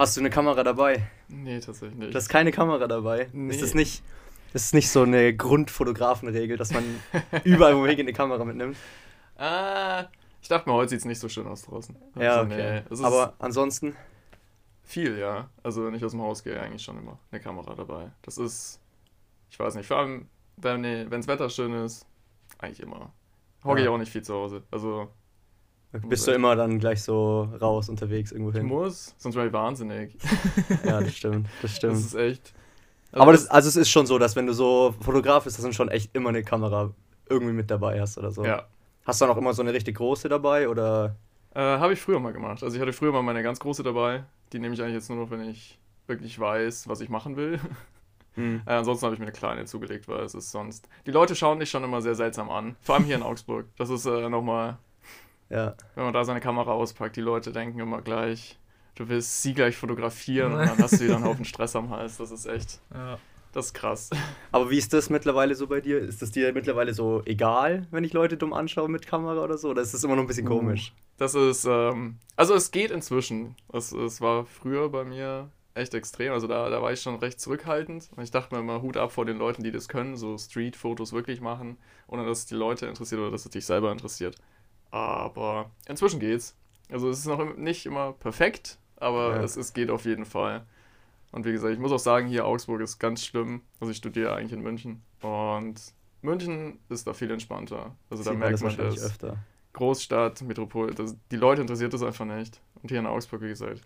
Hast du eine Kamera dabei? Nee, tatsächlich nicht. Du hast keine Kamera dabei? Nee. Ist das nicht, das ist nicht so eine Grundfotografenregel, dass man überall, wo eine Kamera mitnimmt? Ah, ich dachte mir, heute sieht es nicht so schön aus draußen. Ja, Also, okay. nee, Aber ansonsten, viel, ja. Also wenn ich aus dem Haus gehe, eigentlich schon immer eine Kamera dabei. Das ist, ich weiß nicht, vor allem, wenn das Wetter schön ist, eigentlich immer. Hocke Ja. ich auch nicht viel zu Hause. Also bist du immer dann gleich so raus unterwegs irgendwo ich hin? muss, sonst wäre ich wahnsinnig. Ja, das stimmt, das stimmt. Das ist echt. Also Aber das, also es ist schon so, dass wenn du so Fotograf bist, dass du schon echt immer eine Kamera irgendwie mit dabei hast oder so. Ja. Hast du dann auch immer so eine richtig große dabei oder? Äh, Habe ich früher mal gemacht. Also ich hatte früher mal meine ganz große dabei. Die nehme ich eigentlich jetzt nur noch, wenn ich wirklich weiß, was ich machen will. Hm. Äh, ansonsten habe ich mir eine kleine zugelegt, weil es ist sonst. Die Leute schauen dich schon immer sehr seltsam an. Vor allem hier in Augsburg. Das ist äh, nochmal, Ja. wenn man da seine Kamera auspackt, die Leute denken immer gleich, du willst sie gleich fotografieren und dann hast du wieder einen Haufen Stress am Hals. Das ist echt, Ja. das ist krass. Aber wie ist das mittlerweile so bei dir? Ist das dir mittlerweile so egal, wenn ich Leute dumm anschaue mit Kamera oder so? Oder ist das immer noch ein bisschen Uh. komisch? Das ist, ähm, also es geht inzwischen. Es, es war früher bei mir echt extrem. Also da, da war ich schon recht zurückhaltend. Und ich dachte mir immer, Hut ab vor den Leuten, die das können, so Street-Fotos wirklich machen, ohne dass es die Leute interessiert oder dass es dich selber interessiert. Aber inzwischen geht's. Also es ist noch nicht immer perfekt, aber Ja. es, es geht auf jeden Fall. Und wie gesagt, ich muss auch sagen, hier Augsburg ist ganz schlimm. Also ich studiere eigentlich in München. Und München ist da viel entspannter. Also da merkt das man das. öfter. Großstadt, Metropol, das, die Leute interessiert das einfach nicht. Und hier in Augsburg, wie gesagt,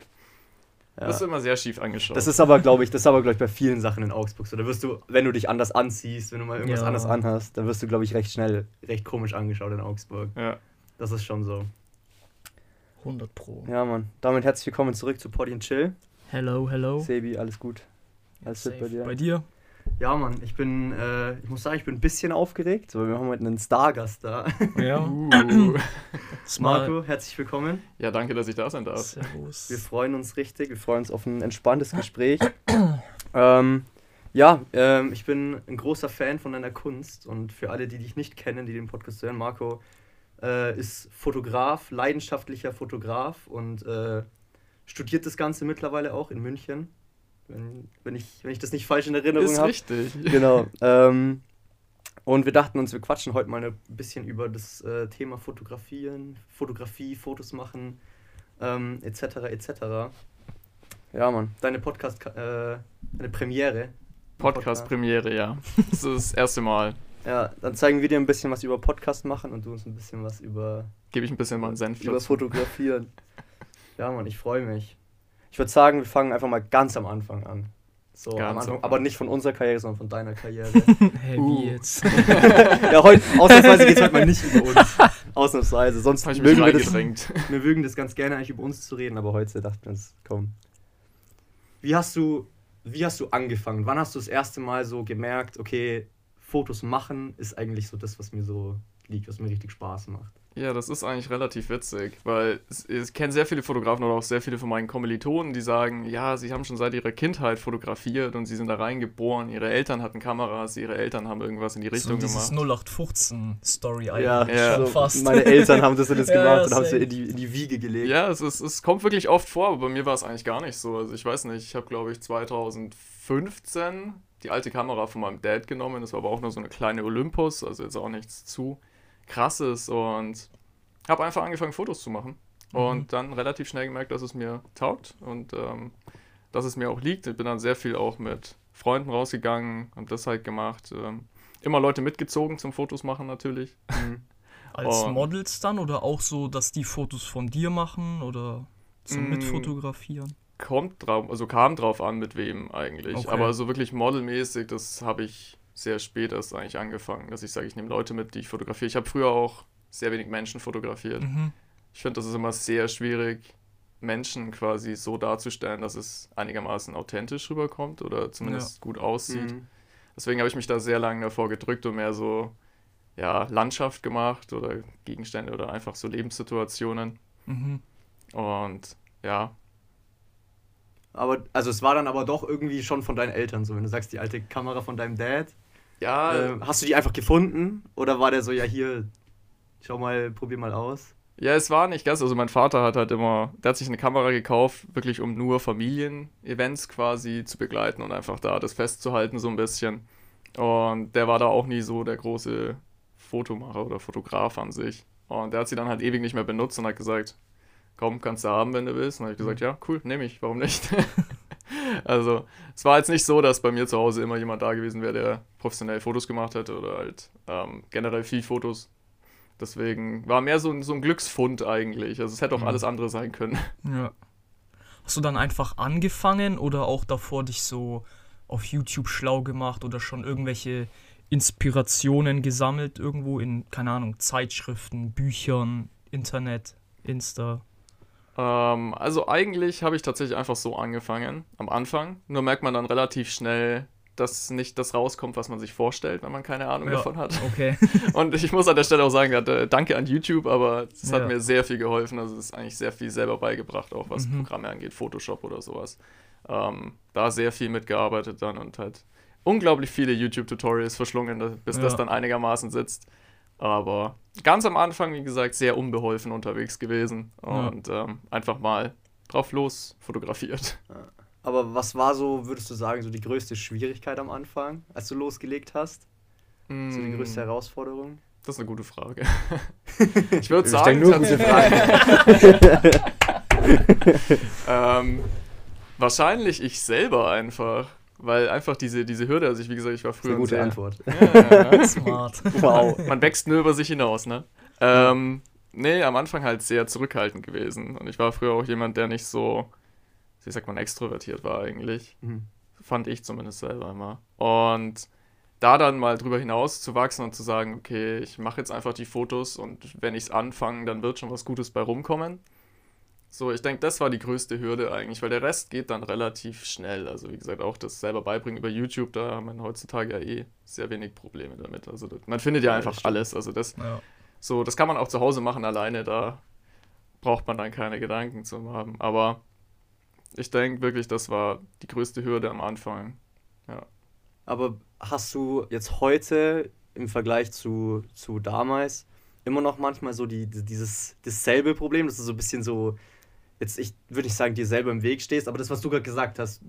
Ja. das ist immer sehr schief angeschaut. Das ist aber, glaube ich, das ist aber, glaube ich, bei vielen Sachen in Augsburg so. Da wirst du, wenn du dich anders anziehst, wenn du mal irgendwas Ja. anders anhast, dann wirst du, glaube ich, recht schnell, recht komisch angeschaut in Augsburg. ja. Das ist schon so. 100 Pro. Ja, Mann. Damit herzlich willkommen zurück zu and Chill. Hello, hello. Sebi, alles gut? Alles fit bei dir? Bei dir? Ja, Mann. Ich bin, äh, ich muss sagen, ich bin ein bisschen aufgeregt, weil wir haben heute einen Stargast da. Ja. Uh. Marco, herzlich willkommen. ja, danke, dass ich da sein darf. Servus. Wir freuen uns richtig, wir freuen uns auf ein entspanntes Gespräch. ähm, ja, ähm, ich bin ein großer Fan von deiner Kunst und für alle, die dich nicht kennen, die den Podcast hören, Marco äh, ist Fotograf, leidenschaftlicher Fotograf und äh, studiert das Ganze mittlerweile auch in München, wenn, wenn, ich, wenn ich das nicht falsch in Erinnerung Ist habe. richtig. Genau. Ähm, und wir dachten uns, wir quatschen heute mal ein bisschen über das äh, Thema Fotografieren, Fotografie, Fotos machen, ähm, etc. etc. Ja, Mann. Deine Podcast, äh, deine Premiere. Podcast-Premiere, ja. Das ist das erste Mal. Ja, dann zeigen wir dir ein bisschen was über Podcast machen und du uns ein bisschen was über, Gebe ich ein bisschen meinen Senf über dazu. Fotografieren. ja, Mann, ich freue mich. Ich würde sagen, wir fangen einfach mal ganz am Anfang an. So, Ganz am Anfang, aber nicht von unserer Karriere, sondern von deiner Karriere. Hey, Uh. wie jetzt? ja, heute, ausnahmsweise geht es heute mal nicht über uns. Ausnahmsweise. Sonst ich mich mögen wir das, wir mögen das ganz gerne eigentlich über uns zu reden, aber heute dachten wir uns, komm. Wie hast du, wie hast du angefangen? Wann hast du das erste Mal so gemerkt, okay, Fotos machen ist eigentlich so das, was mir so liegt, was mir richtig Spaß macht? Ja, das ist eigentlich relativ witzig, weil es- ich kenne sehr viele Fotografen oder auch sehr viele von meinen Kommilitonen, die sagen, ja, sie haben schon seit ihrer Kindheit fotografiert und sie sind da reingeboren, ihre Eltern hatten Kameras, ihre Eltern haben irgendwas in die So Richtung dieses gemacht. 0815-Story Ja, eigentlich Ja. schon so, fast. meine Eltern haben das und das gemacht ja, und haben sie in die, in die Wiege gelegt. Ja, es, ist, es kommt wirklich oft vor, aber bei mir war es eigentlich gar nicht so. Also ich weiß nicht, ich habe glaube ich 2015 die alte Kamera von meinem Dad genommen. Das war aber auch nur so eine kleine Olympus, also jetzt auch nichts zu krasses und habe einfach angefangen Fotos zu machen. Und dann relativ schnell gemerkt, dass es mir taugt und ähm, dass es mir auch liegt. Ich bin dann sehr viel auch mit Freunden rausgegangen und das halt gemacht. Ähm, immer Leute mitgezogen zum Fotos machen natürlich. Mhm. Als Oh. Models dann oder auch so, dass die Fotos von dir machen oder zum Mm. Mitfotografieren? Kommt drauf, also kam drauf an, mit wem eigentlich. Okay. Aber so wirklich modelmäßig, das habe ich sehr spät erst eigentlich angefangen, dass ich sage, ich nehme Leute mit, die ich fotografiere. Ich habe früher auch sehr wenig Menschen fotografiert. Mhm. Ich finde, das ist immer sehr schwierig, Menschen quasi so darzustellen, dass es einigermaßen authentisch rüberkommt oder zumindest gut aussieht. Mhm. Deswegen habe ich mich da sehr lange davor gedrückt und mehr so ja, Landschaft gemacht oder Gegenstände oder einfach so Lebenssituationen. Mhm. Und ja, Aber, also es war dann aber doch irgendwie schon von deinen Eltern so, wenn du sagst, die alte Kamera von deinem Dad. ja, Äh, hast du die einfach gefunden? Oder war der so, ja hier, schau mal, probier mal aus? Ja, es war nicht ganz. Also mein Vater hat halt immer, der hat sich eine Kamera gekauft, wirklich um nur Familienevents quasi zu begleiten und einfach da das festzuhalten so ein bisschen. Und der war da auch nie so der große Fotomacher oder Fotograf an sich. Und der hat sie dann halt ewig nicht mehr benutzt und hat gesagt, komm, kannst du haben, wenn du willst. Und dann habe ich gesagt, ja, cool, nehme ich, warum nicht? also es war jetzt nicht so, dass bei mir zu Hause immer jemand da gewesen wäre, der professionell Fotos gemacht hätte oder halt ähm, generell viel Fotos. Deswegen war mehr so ein, so ein Glücksfund eigentlich. Also es hätte auch Mhm. alles andere sein können. Ja. Hast du dann einfach angefangen oder auch davor dich so auf YouTube schlau gemacht oder schon irgendwelche Inspirationen gesammelt irgendwo in, keine Ahnung, Zeitschriften, Büchern, Internet, Insta? Ähm, also eigentlich habe ich tatsächlich einfach so angefangen am Anfang. Nur merkt man dann relativ schnell, dass nicht das rauskommt, was man sich vorstellt, wenn man keine Ahnung Ja. davon hat. Okay. Und ich muss an der Stelle auch sagen, äh, danke an YouTube, aber es hat Ja. mir sehr viel geholfen. Also es ist eigentlich sehr viel selber beigebracht, auch was Mhm. Programme angeht, Photoshop oder sowas. Ähm, da sehr viel mitgearbeitet dann und halt unglaublich viele YouTube-Tutorials verschlungen, bis das Ja. dann einigermaßen sitzt. Aber ganz am Anfang, wie gesagt, sehr unbeholfen unterwegs gewesen Ja. und ähm, einfach mal drauf los fotografiert. Aber was war so, würdest du sagen, so die größte Schwierigkeit am Anfang, als du losgelegt hast? So die größte Mm, Herausforderung? Das ist eine gute Frage. ich würde Ich sagen, nur gute Fragen. Ähm, wahrscheinlich ich selber einfach. Weil einfach diese, diese Hürde, also ich, wie gesagt, ich war Das ist früher eine ein gute sehr, Antwort. Ja, ja, Smart. Wow. Man wächst nur über sich hinaus, ne? Ähm, nee, am Anfang halt sehr zurückhaltend gewesen. Und ich war früher auch jemand, der nicht so, wie sagt man, extrovertiert war eigentlich. Mhm. Fand ich zumindest selber immer. Und da dann mal drüber hinaus zu wachsen und zu sagen, okay, ich mache jetzt einfach die Fotos und wenn ich es anfange, dann wird schon was Gutes bei rumkommen. So, ich denke, das war die größte Hürde eigentlich, weil der Rest geht dann relativ schnell. Also wie gesagt, auch das selber beibringen über YouTube, da haben wir heutzutage ja eh sehr wenig Probleme damit. Also man findet ja, Ja, einfach alles. Also das, Ja. so, das kann man auch zu Hause machen alleine, da braucht man dann keine Gedanken zu haben. Aber ich denke wirklich, das war die größte Hürde am Anfang. Aber hast du jetzt heute im Vergleich zu, zu damals immer noch manchmal so die- dieses dasselbe Problem, dass du so ein bisschen so, jetzt ich würde nicht sagen, dir selber im Weg stehst, aber das, was du gerade gesagt hast,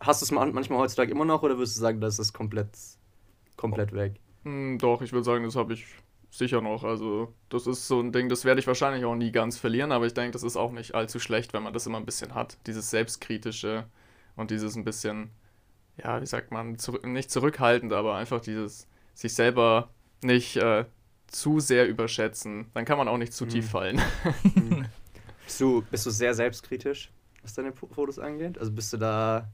hast du es man- manchmal heutzutage immer noch oder würdest du sagen, das ist komplett, komplett weg? Hm, doch, ich würde sagen, das habe ich sicher noch. Also, das ist so ein Ding, das werde ich wahrscheinlich auch nie ganz verlieren, aber ich denke, das ist auch nicht allzu schlecht, wenn man das immer ein bisschen hat. Dieses Selbstkritische und dieses ein bisschen, ja, wie sagt man, zurück, nicht zurückhaltend, aber einfach dieses sich selber nicht äh, zu sehr überschätzen. Dann kann man auch nicht zu Mhm. tief fallen. Bist du, bist du sehr selbstkritisch, was deine Fo- Fotos angeht? Also bist du da,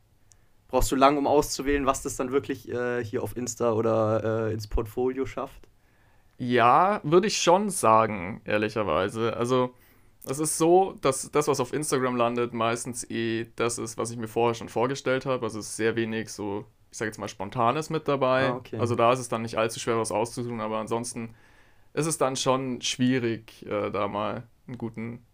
brauchst du lang, um auszuwählen, was das dann wirklich äh, hier auf Insta oder äh, ins Portfolio schafft? Ja, würde ich schon sagen, ehrlicherweise. Also, es ist so, dass das, was auf Instagram landet, meistens eh das ist, was ich mir vorher schon vorgestellt habe. Also, es ist sehr wenig so, ich sage jetzt mal, Spontanes mit dabei. Ah, okay. Also, da ist es dann nicht allzu schwer, was auszutun, aber ansonsten ist es dann schon schwierig, äh, da mal einen guten,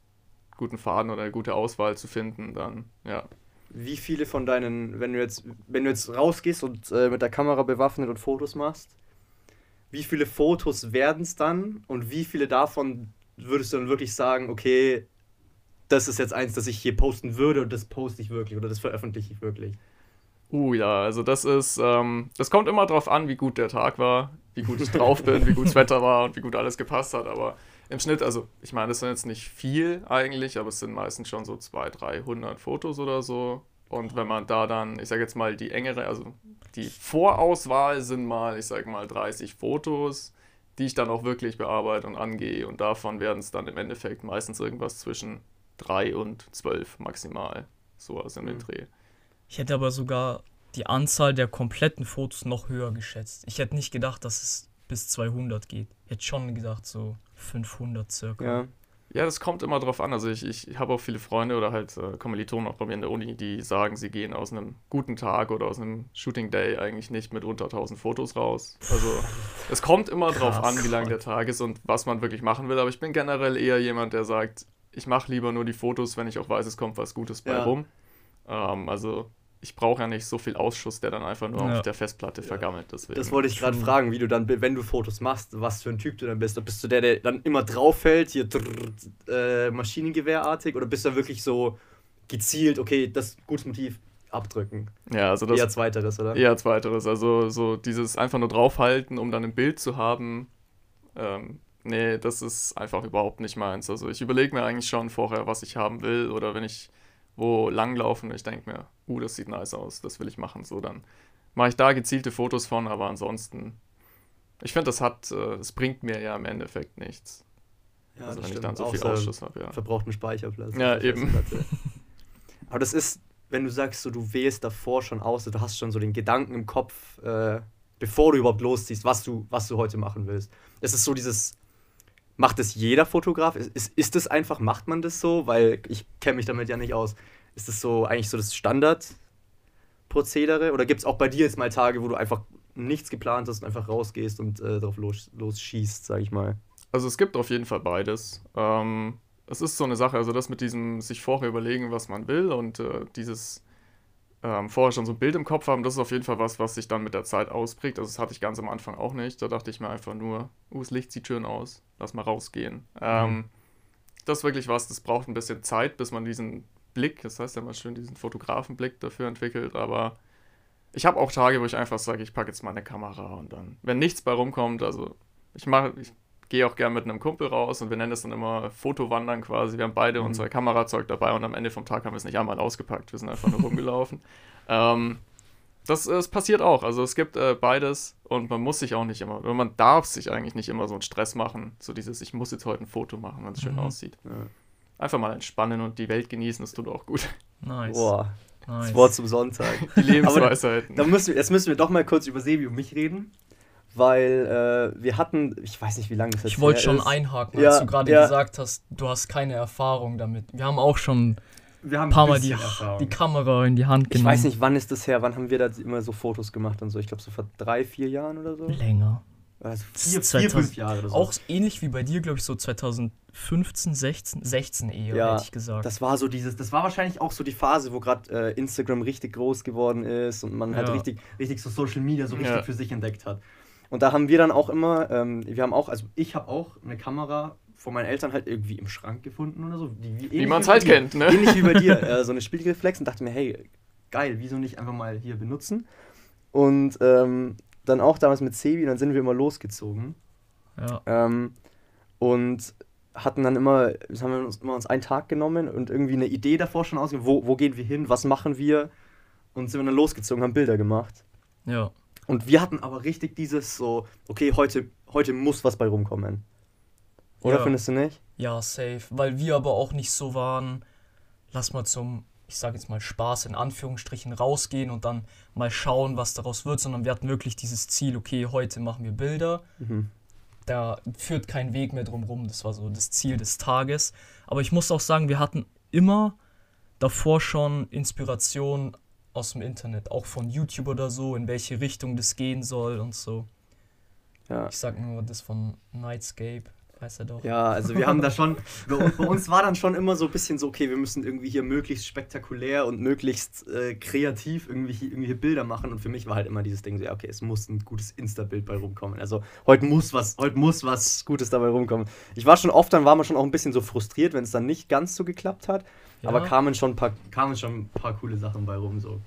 guten Faden oder eine gute Auswahl zu finden. Dann, ja. Wie viele von deinen, wenn du jetzt, wenn du jetzt rausgehst und äh, mit der Kamera bewaffnet und Fotos machst, wie viele Fotos werden es dann und wie viele davon würdest du dann wirklich sagen, okay, das ist jetzt eins, das ich hier posten würde und das poste ich wirklich oder das veröffentliche ich wirklich? Uh ja, also das ist, ähm, das kommt immer drauf an, wie gut der Tag war, wie gut ich drauf bin, wie gut das Wetter war und wie gut alles gepasst hat. Aber im Schnitt, also ich meine, das sind jetzt nicht viel eigentlich, aber es sind meistens schon so 200, 300 Fotos oder so. Und wenn man da dann, ich sage jetzt mal, die engere, also die Vorauswahl sind mal, ich sage mal, 30 Fotos, die ich dann auch wirklich bearbeite und angehe. Und davon werden es dann im Endeffekt meistens irgendwas zwischen 3 und 12 maximal. Sowas in den Mhm. Dreh. Ich hätte aber sogar die Anzahl der kompletten Fotos noch höher geschätzt. Ich hätte nicht gedacht, dass es bis 200 geht. Ich hätte schon gedacht, so 500 circa. Ja. Ja, das kommt immer drauf an. Also ich, ich habe auch viele Freunde oder halt äh, Kommilitonen auch bei mir in der Uni, die sagen, sie gehen aus einem guten Tag oder aus einem Shooting Day eigentlich nicht mit unter 1000 Fotos raus. Also es kommt immer drauf Krass. an, wie lang der Tag ist und was man wirklich machen will. Aber ich bin generell eher jemand, der sagt, ich mache lieber nur die Fotos, wenn ich auch weiß, es kommt was Gutes bei Ja. rum. Ähm, also ich brauche ja nicht so viel Ausschuss, der dann einfach nur Ja. auf der Festplatte vergammelt. Deswegen. Das wollte ich gerade fragen, wie du dann, wenn du Fotos machst, was für ein Typ du dann bist. Bist du der, der dann immer drauf fällt, hier drrrt, äh, Maschinengewehrartig, oder bist du wirklich so gezielt, okay, das gutes Motiv abdrücken? ja, also das Eher zweiteres, oder? Eher zweiteres. Also so dieses einfach nur draufhalten, um dann ein Bild zu haben. Ähm, nee, das ist einfach überhaupt nicht meins. Also ich überlege mir eigentlich schon vorher, was ich haben will. Oder wenn ich wo langlaufe und ich denke mir, uh, das sieht nice aus, das will ich machen. So, dann mache ich da gezielte Fotos von, aber ansonsten, ich finde, das hat, äh, es bringt mir ja im Endeffekt nichts. Ja, also das wenn ich dann so viel Ausschuss habe, ja. verbrauchten Speicherplatz. Ja, eben. Aber das ist, wenn du sagst, so, du wählst davor schon aus, du hast schon so den Gedanken im Kopf, äh, bevor du überhaupt losziehst, was du, was du heute machen willst. Es ist so dieses, macht das jeder Fotograf? Ist, ist, ist das einfach, macht man das so? Weil ich kenne mich damit ja nicht aus. Ist das so eigentlich so das Standardprozedere? Oder gibt es auch bei dir jetzt mal Tage, wo du einfach nichts geplant hast und einfach rausgehst und äh, drauf los, losschießt, sag ich mal? Also es gibt auf jeden Fall beides. Ähm, es ist so eine Sache, also das mit diesem sich vorher überlegen, was man will und äh, dieses ähm, vorher schon so ein Bild im Kopf haben, das ist auf jeden Fall was, was sich dann mit der Zeit ausprägt. Also das hatte ich ganz am Anfang auch nicht. Da dachte ich mir einfach nur, uh, das Licht sieht schön aus, lass mal rausgehen. Ähm, das ist wirklich was, das braucht ein bisschen Zeit, bis man diesen Blick, das heißt ja mal schön, diesen Fotografenblick dafür entwickelt, aber ich habe auch Tage, wo ich einfach sage, ich packe jetzt meine Kamera und dann, wenn nichts bei rumkommt, also ich mache, ich gehe auch gern mit einem Kumpel raus und wir nennen das dann immer Fotowandern quasi. Wir haben beide Mhm. unser Kamerazeug dabei und am Ende vom Tag haben wir es nicht einmal ausgepackt. Wir sind einfach nur rumgelaufen. Ähm, das, das passiert auch. Also es gibt äh, beides und man muss sich auch nicht immer, man darf sich eigentlich nicht immer so einen Stress machen. So dieses, ich muss jetzt heute ein Foto machen, wenn es schön Mhm. aussieht. Ja. Einfach mal entspannen und die Welt genießen, das tut auch gut. Nice. Boah, nice. das Wort zum Sonntag. Die Lebensweisheiten. Da müssen wir, jetzt müssen wir doch mal kurz über Sebi und mich reden, weil äh, wir hatten, ich weiß nicht, wie lange das jetzt Ich wollte schon ist. einhaken, Ja, als du gerade ja. gesagt hast, du hast keine Erfahrung damit. Wir haben auch schon Wir haben ein paar Mal die, die Kamera in die Hand Ich genommen. weiß nicht, wann ist das her? Wann haben wir da immer so Fotos gemacht und so? Ich glaube, so vor drei, vier Jahren oder so. Länger. Also Das vier, vier 2000 fünf Jahre oder so. Auch ähnlich wie bei dir, glaube ich, so 2015, 16, 16 eher, Ja, hätte ich gesagt. Das war so dieses, das war wahrscheinlich auch so die Phase, wo gerade äh, Instagram richtig groß geworden ist und man halt Ja. richtig, richtig so Social Media so richtig Ja. für sich entdeckt hat. Und da haben wir dann auch immer, ähm, wir haben auch, also ich habe auch eine Kamera von meinen Eltern halt irgendwie im Schrank gefunden oder so. Die, Wie ähnlich man es halt dir. kennt, ne? Ähnlich wie bei dir, äh, so eine Spiegelreflex und dachte mir, hey, geil, wieso nicht einfach mal hier benutzen? Und ähm, dann auch damals mit Sebi, dann sind wir immer losgezogen. ja. Ähm, und hatten dann immer, das haben wir uns immer uns einen Tag genommen und irgendwie eine Idee davor schon ausgegeben, wo, wo gehen wir hin, was machen wir und sind wir dann losgezogen, haben Bilder gemacht. ja. Und wir hatten aber richtig dieses so, okay, heute, heute muss was bei rumkommen. Oder Ja. findest du nicht? Ja, safe. Weil wir aber auch nicht so waren, lass mal zum, ich sage jetzt mal Spaß in Anführungsstrichen rausgehen und dann mal schauen, was daraus wird, sondern wir hatten wirklich dieses Ziel, okay, heute machen wir Bilder. Mhm. Da führt kein Weg mehr drum rum. Das war so das Ziel des Tages. Aber ich muss auch sagen, wir hatten immer davor schon Inspiration aus dem Internet, auch von YouTube oder so, in welche Richtung das gehen soll und so. Ja. Ich sag nur das von Nightscape, weiß er doch. Ja, also wir haben da schon, bei uns, war dann schon immer so ein bisschen so, okay, wir müssen irgendwie hier möglichst spektakulär und möglichst äh, kreativ irgendwie hier, irgendwie Bilder machen. Und für mich war halt immer dieses Ding so, ja, okay, es muss ein gutes Insta-Bild bei rumkommen. Also heute muss was, heute muss was Gutes dabei rumkommen. Ich war schon oft, dann war man schon auch ein bisschen so frustriert, wenn es dann nicht ganz so geklappt hat. Ja. Aber kamen schon, ein paar, kamen schon ein paar coole Sachen bei rum so.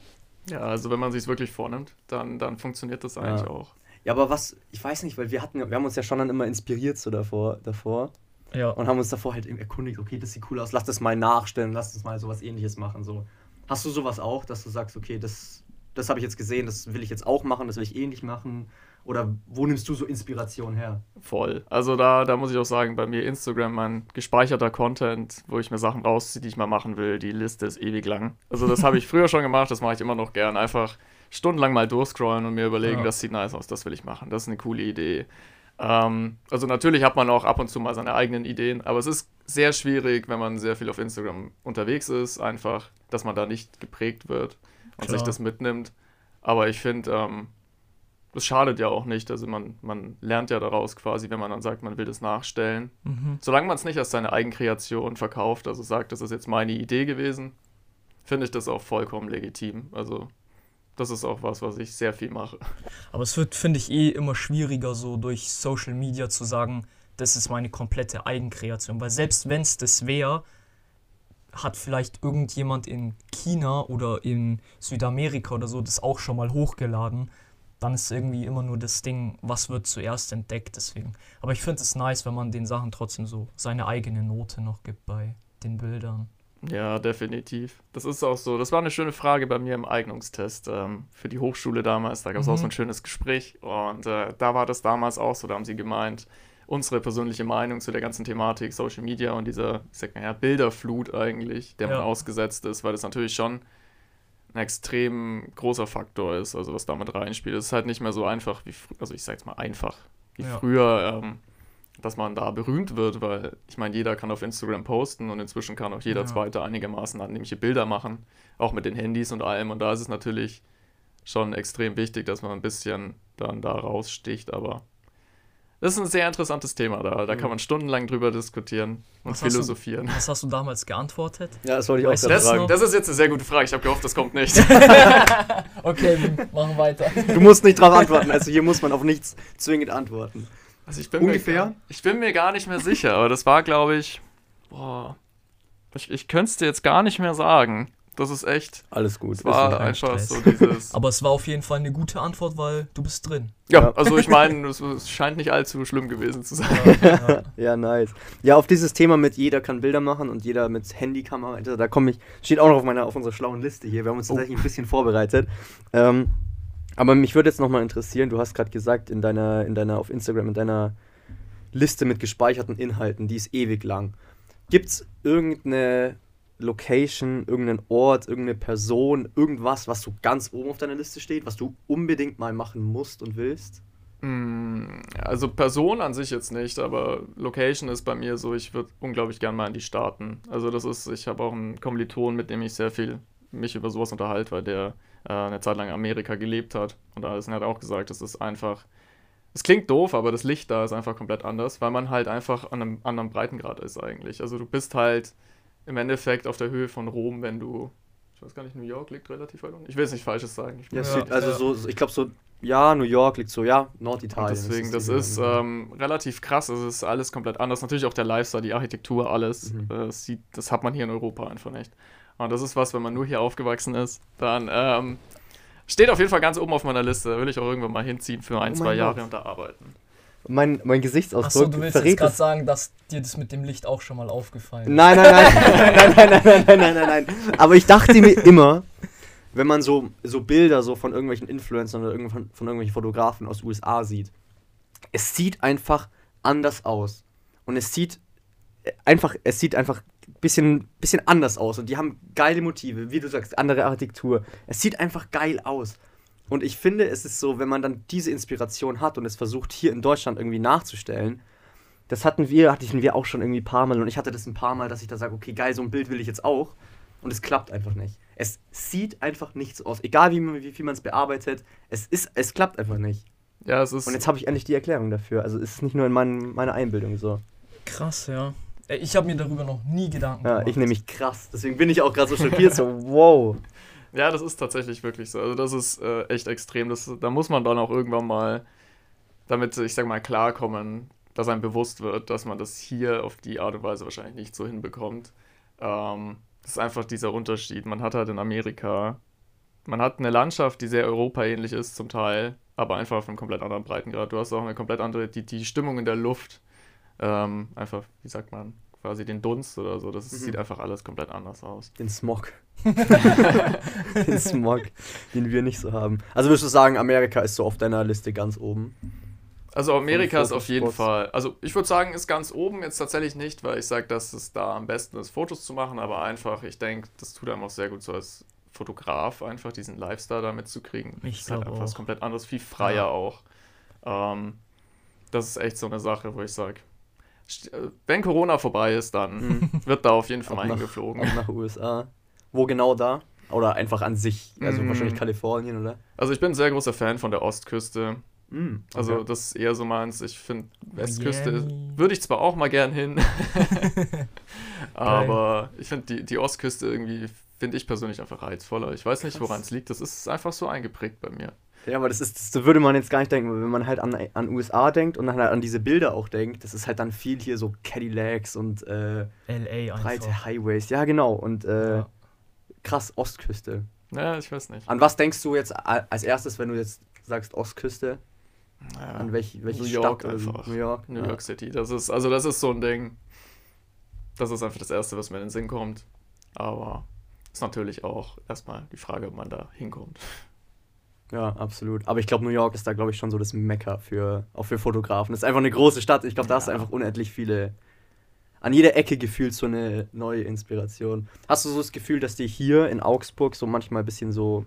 Ja, also wenn man sich wirklich vornimmt, dann, dann funktioniert das eigentlich Ja. auch. Ja, aber was, ich weiß nicht, weil wir hatten, wir haben uns ja schon dann immer inspiriert so davor, davor. Ja. und haben uns davor halt eben erkundigt, okay, das sieht cool aus, lass das mal nachstellen, lass uns mal sowas ähnliches machen. So. Hast du sowas auch, dass du sagst, okay, das, das habe ich jetzt gesehen, das will ich jetzt auch machen, das will ich ähnlich machen? Oder wo nimmst du so Inspiration her? Voll. Also da, da muss ich auch sagen, bei mir Instagram mein gespeicherter Content, wo ich mir Sachen rausziehe, die ich mal machen will, die Liste ist ewig lang. Also das habe ich früher schon gemacht, das mache ich immer noch gern. Einfach stundenlang mal durchscrollen und mir überlegen, Ja. das sieht nice aus, das will ich machen, das ist eine coole Idee. Ähm, also natürlich hat man auch ab und zu mal seine eigenen Ideen, aber es ist sehr schwierig, wenn man sehr viel auf Instagram unterwegs ist, einfach, dass man da nicht geprägt wird und sich Klar. das mitnimmt. Aber ich finde, ähm, das schadet ja auch nicht. Also man, man lernt ja daraus quasi, wenn man dann sagt, man will das nachstellen. Mhm. Solange man es nicht als seine Eigenkreation verkauft, also sagt, das ist jetzt meine Idee gewesen, finde ich das auch vollkommen legitim. Also das ist auch was, was ich sehr viel mache. Aber es wird, finde ich, eh immer schwieriger, so durch Social Media zu sagen, das ist meine komplette Eigenkreation. Weil selbst wenn es das wäre, hat vielleicht irgendjemand in China oder in Südamerika oder so das auch schon mal hochgeladen. Dann ist irgendwie immer nur das Ding, was wird zuerst entdeckt. Deswegen. Aber ich finde es nice, wenn man den Sachen trotzdem so seine eigene Note noch gibt bei den Bildern. Ja, definitiv. Das ist auch so. Das war eine schöne Frage bei mir im Eignungstest ähm, für die Hochschule damals. Da gab es mhm. auch so ein schönes Gespräch. Und äh, da war das damals auch so. Da haben sie gemeint, unsere persönliche Meinung zu der ganzen Thematik Social Media und dieser, ich sag mal, ja, Bilderflut eigentlich, der ja. man ausgesetzt ist, weil das natürlich schon ein extrem großer Faktor ist, also was damit reinspielt. Es ist halt nicht mehr so einfach wie, also ich sag jetzt mal einfach, wie ja. früher. Ähm, dass man da berühmt wird, weil ich meine, jeder kann auf Instagram posten und inzwischen kann auch jeder ja. zweite einigermaßen annehmliche Bilder machen, auch mit den Handys und allem. Und da ist es natürlich schon extrem wichtig, dass man ein bisschen dann da raussticht, aber das ist ein sehr interessantes Thema da. Da kann man stundenlang drüber diskutieren und was philosophieren. du, was hast du damals geantwortet? Ja, das wollte ich weißt auch das, fragen. Das ist jetzt eine sehr gute Frage. Ich habe gehofft, das kommt nicht. okay, wir machen weiter. Du musst nicht darauf antworten. Also hier muss man auf nichts zwingend antworten. Also ich bin Ungefähr? Mir, ich bin mir gar nicht mehr sicher, aber das war, glaube ich, boah, ich, ich könnte es dir jetzt gar nicht mehr sagen. Das ist echt. Alles gut. Es war einfach so dieses. Aber es war auf jeden Fall eine gute Antwort, weil du bist drin. Ja, also ich meine, es, es, scheint nicht allzu schlimm gewesen zu sein. Ja, ja, nice. Ja, auf dieses Thema mit jeder kann Bilder machen und jeder mit Handykamera, da komme ich, steht auch noch auf meiner auf unserer schlauen Liste hier. Wir haben uns oh. tatsächlich ein bisschen vorbereitet. Ähm, aber mich würde jetzt nochmal interessieren, du hast gerade gesagt, in deiner, in deiner, auf Instagram, in deiner Liste mit gespeicherten Inhalten, die ist ewig lang. Gibt es irgendeine Location, irgendeinen Ort, irgendeine Person, irgendwas, was so ganz oben auf deiner Liste steht, was du unbedingt mal machen musst und willst? Mm, also Person an sich jetzt nicht, aber Location ist bei mir so, ich würde unglaublich gern mal in die Staaten. Also das ist, ich habe auch einen Kommiliton, mit dem ich sehr viel mich über sowas unterhalte, weil der äh, eine Zeit lang in Amerika gelebt hat. Und alles hat auch gesagt, es ist einfach. Es klingt doof, aber das Licht da ist einfach komplett anders, weil man halt einfach an einem anderen Breitengrad ist eigentlich. Also du bist halt im Endeffekt auf der Höhe von Rom, wenn du. Ich weiß gar nicht, New York liegt relativ weit unten. Ich will es nicht Falsches sagen. Ich ja, ja, also so, ich glaube so, ja, New York liegt so, ja, Norditalien. Und deswegen, das ist, das ist ähm, relativ krass. Es ist alles komplett anders. Natürlich auch der Lifestyle, die Architektur, alles. Mhm. Das, sieht, das hat man hier in Europa einfach nicht. Und das ist was, wenn man nur hier aufgewachsen ist, dann ähm, steht auf jeden Fall ganz oben auf meiner Liste. Da will ich auch irgendwann mal hinziehen für ein, oh zwei Jahre Gott. und da arbeiten. Mein, mein Gesichtsausdruck. Achso, du willst jetzt gerade sagen, dass dir das mit dem Licht auch schon mal aufgefallen ist. Nein, nein, nein, nein, nein, nein, nein, nein, nein, nein. Aber ich dachte mir immer, wenn man so, so Bilder so von irgendwelchen Influencern oder von, von irgendwelchen Fotografen aus USA sieht, es sieht einfach anders aus. Und es sieht einfach, es sieht einfach ein bisschen, bisschen anders aus und die haben geile Motive, wie du sagst, andere Architektur. Es sieht einfach geil aus. Und ich finde, es ist so, wenn man dann diese Inspiration hat und es versucht, hier in Deutschland irgendwie nachzustellen, das hatten wir, hatten wir auch schon irgendwie ein paar Mal und ich hatte das ein paar Mal, dass ich da sage, okay, geil, so ein Bild will ich jetzt auch. Und es klappt einfach nicht. Es sieht einfach nicht so aus. Egal wie, wie viel man es bearbeitet, es, ist, es klappt einfach nicht. Ja, es ist. Und jetzt habe ich endlich die Erklärung dafür. Also es ist nicht nur in mein, meiner Einbildung so. Krass, ja. Ich habe mir darüber noch nie Gedanken gemacht. Ja, ich nämlich krass. Deswegen bin ich auch gerade so schockiert, so wow. Ja, das ist tatsächlich wirklich so. Also das ist äh, echt extrem. Das, da muss man dann auch irgendwann mal damit, ich sag mal, klarkommen, dass einem bewusst wird, dass man das hier auf die Art und Weise wahrscheinlich nicht so hinbekommt. Ähm, das ist einfach dieser Unterschied. Man hat halt in Amerika, man hat eine Landschaft, die sehr europaähnlich ist zum Teil, aber einfach auf einem komplett anderen Breitengrad. Du hast auch eine komplett andere, die, die Stimmung in der Luft ähm, einfach, wie sagt man, quasi den Dunst oder so. Das mhm. sieht einfach alles komplett anders aus. Den Smog. den Smog, den wir nicht so haben. Also würdest du sagen, Amerika ist so auf deiner Liste ganz oben? Also Amerika ist auf jeden Fall, also ich würde sagen, ist ganz oben jetzt tatsächlich nicht, weil ich sage, dass es da am besten ist, Fotos zu machen, aber einfach, ich denke, das tut einem auch sehr gut so als Fotograf einfach diesen Lifestyle da mitzukriegen. Ich ist halt einfach was komplett anderes, viel freier ja. auch. Ähm, das ist echt so eine Sache, wo ich sage, wenn Corona vorbei ist, dann mhm. wird da auf jeden Fall hingeflogen. Auch nach USA. Wo genau da? Oder einfach an sich? Also mm. wahrscheinlich Kalifornien, oder? Also ich bin ein sehr großer Fan von der Ostküste. Mm, okay. Also das ist eher so meins. Ich finde Westküste würde ich zwar auch mal gern hin, aber ich finde die, die Ostküste irgendwie finde ich persönlich einfach reizvoller. Ich weiß nicht, woran es liegt. Das ist einfach so eingeprägt bei mir. Ja, aber das ist, das würde man jetzt gar nicht denken, wenn man halt an, an USA denkt und dann halt an diese Bilder auch denkt, das ist halt dann viel hier so Cadillacs und äh, LA breite einfach. Highways. Ja, genau. Und äh, Ja. krass, Ostküste. Ja, ich weiß nicht. An was denkst du jetzt als erstes, wenn du jetzt sagst Ostküste? Ja, An welche, welche New Stadt? York so? einfach. New York. New ja. York City. Das ist, also das ist so ein Ding. Das ist einfach das Erste, was mir in den Sinn kommt. Aber ist natürlich auch erstmal die Frage, ob man da hinkommt. Ja, absolut. Aber ich glaube, New York ist da, glaube ich, schon so das Mekka für, auch für Fotografen. Das ist einfach eine große Stadt. Ich glaube, da hast du Ja. einfach unendlich viele. An jeder Ecke gefühlt so eine neue Inspiration. Hast du so das Gefühl, dass die hier in Augsburg so manchmal ein bisschen so.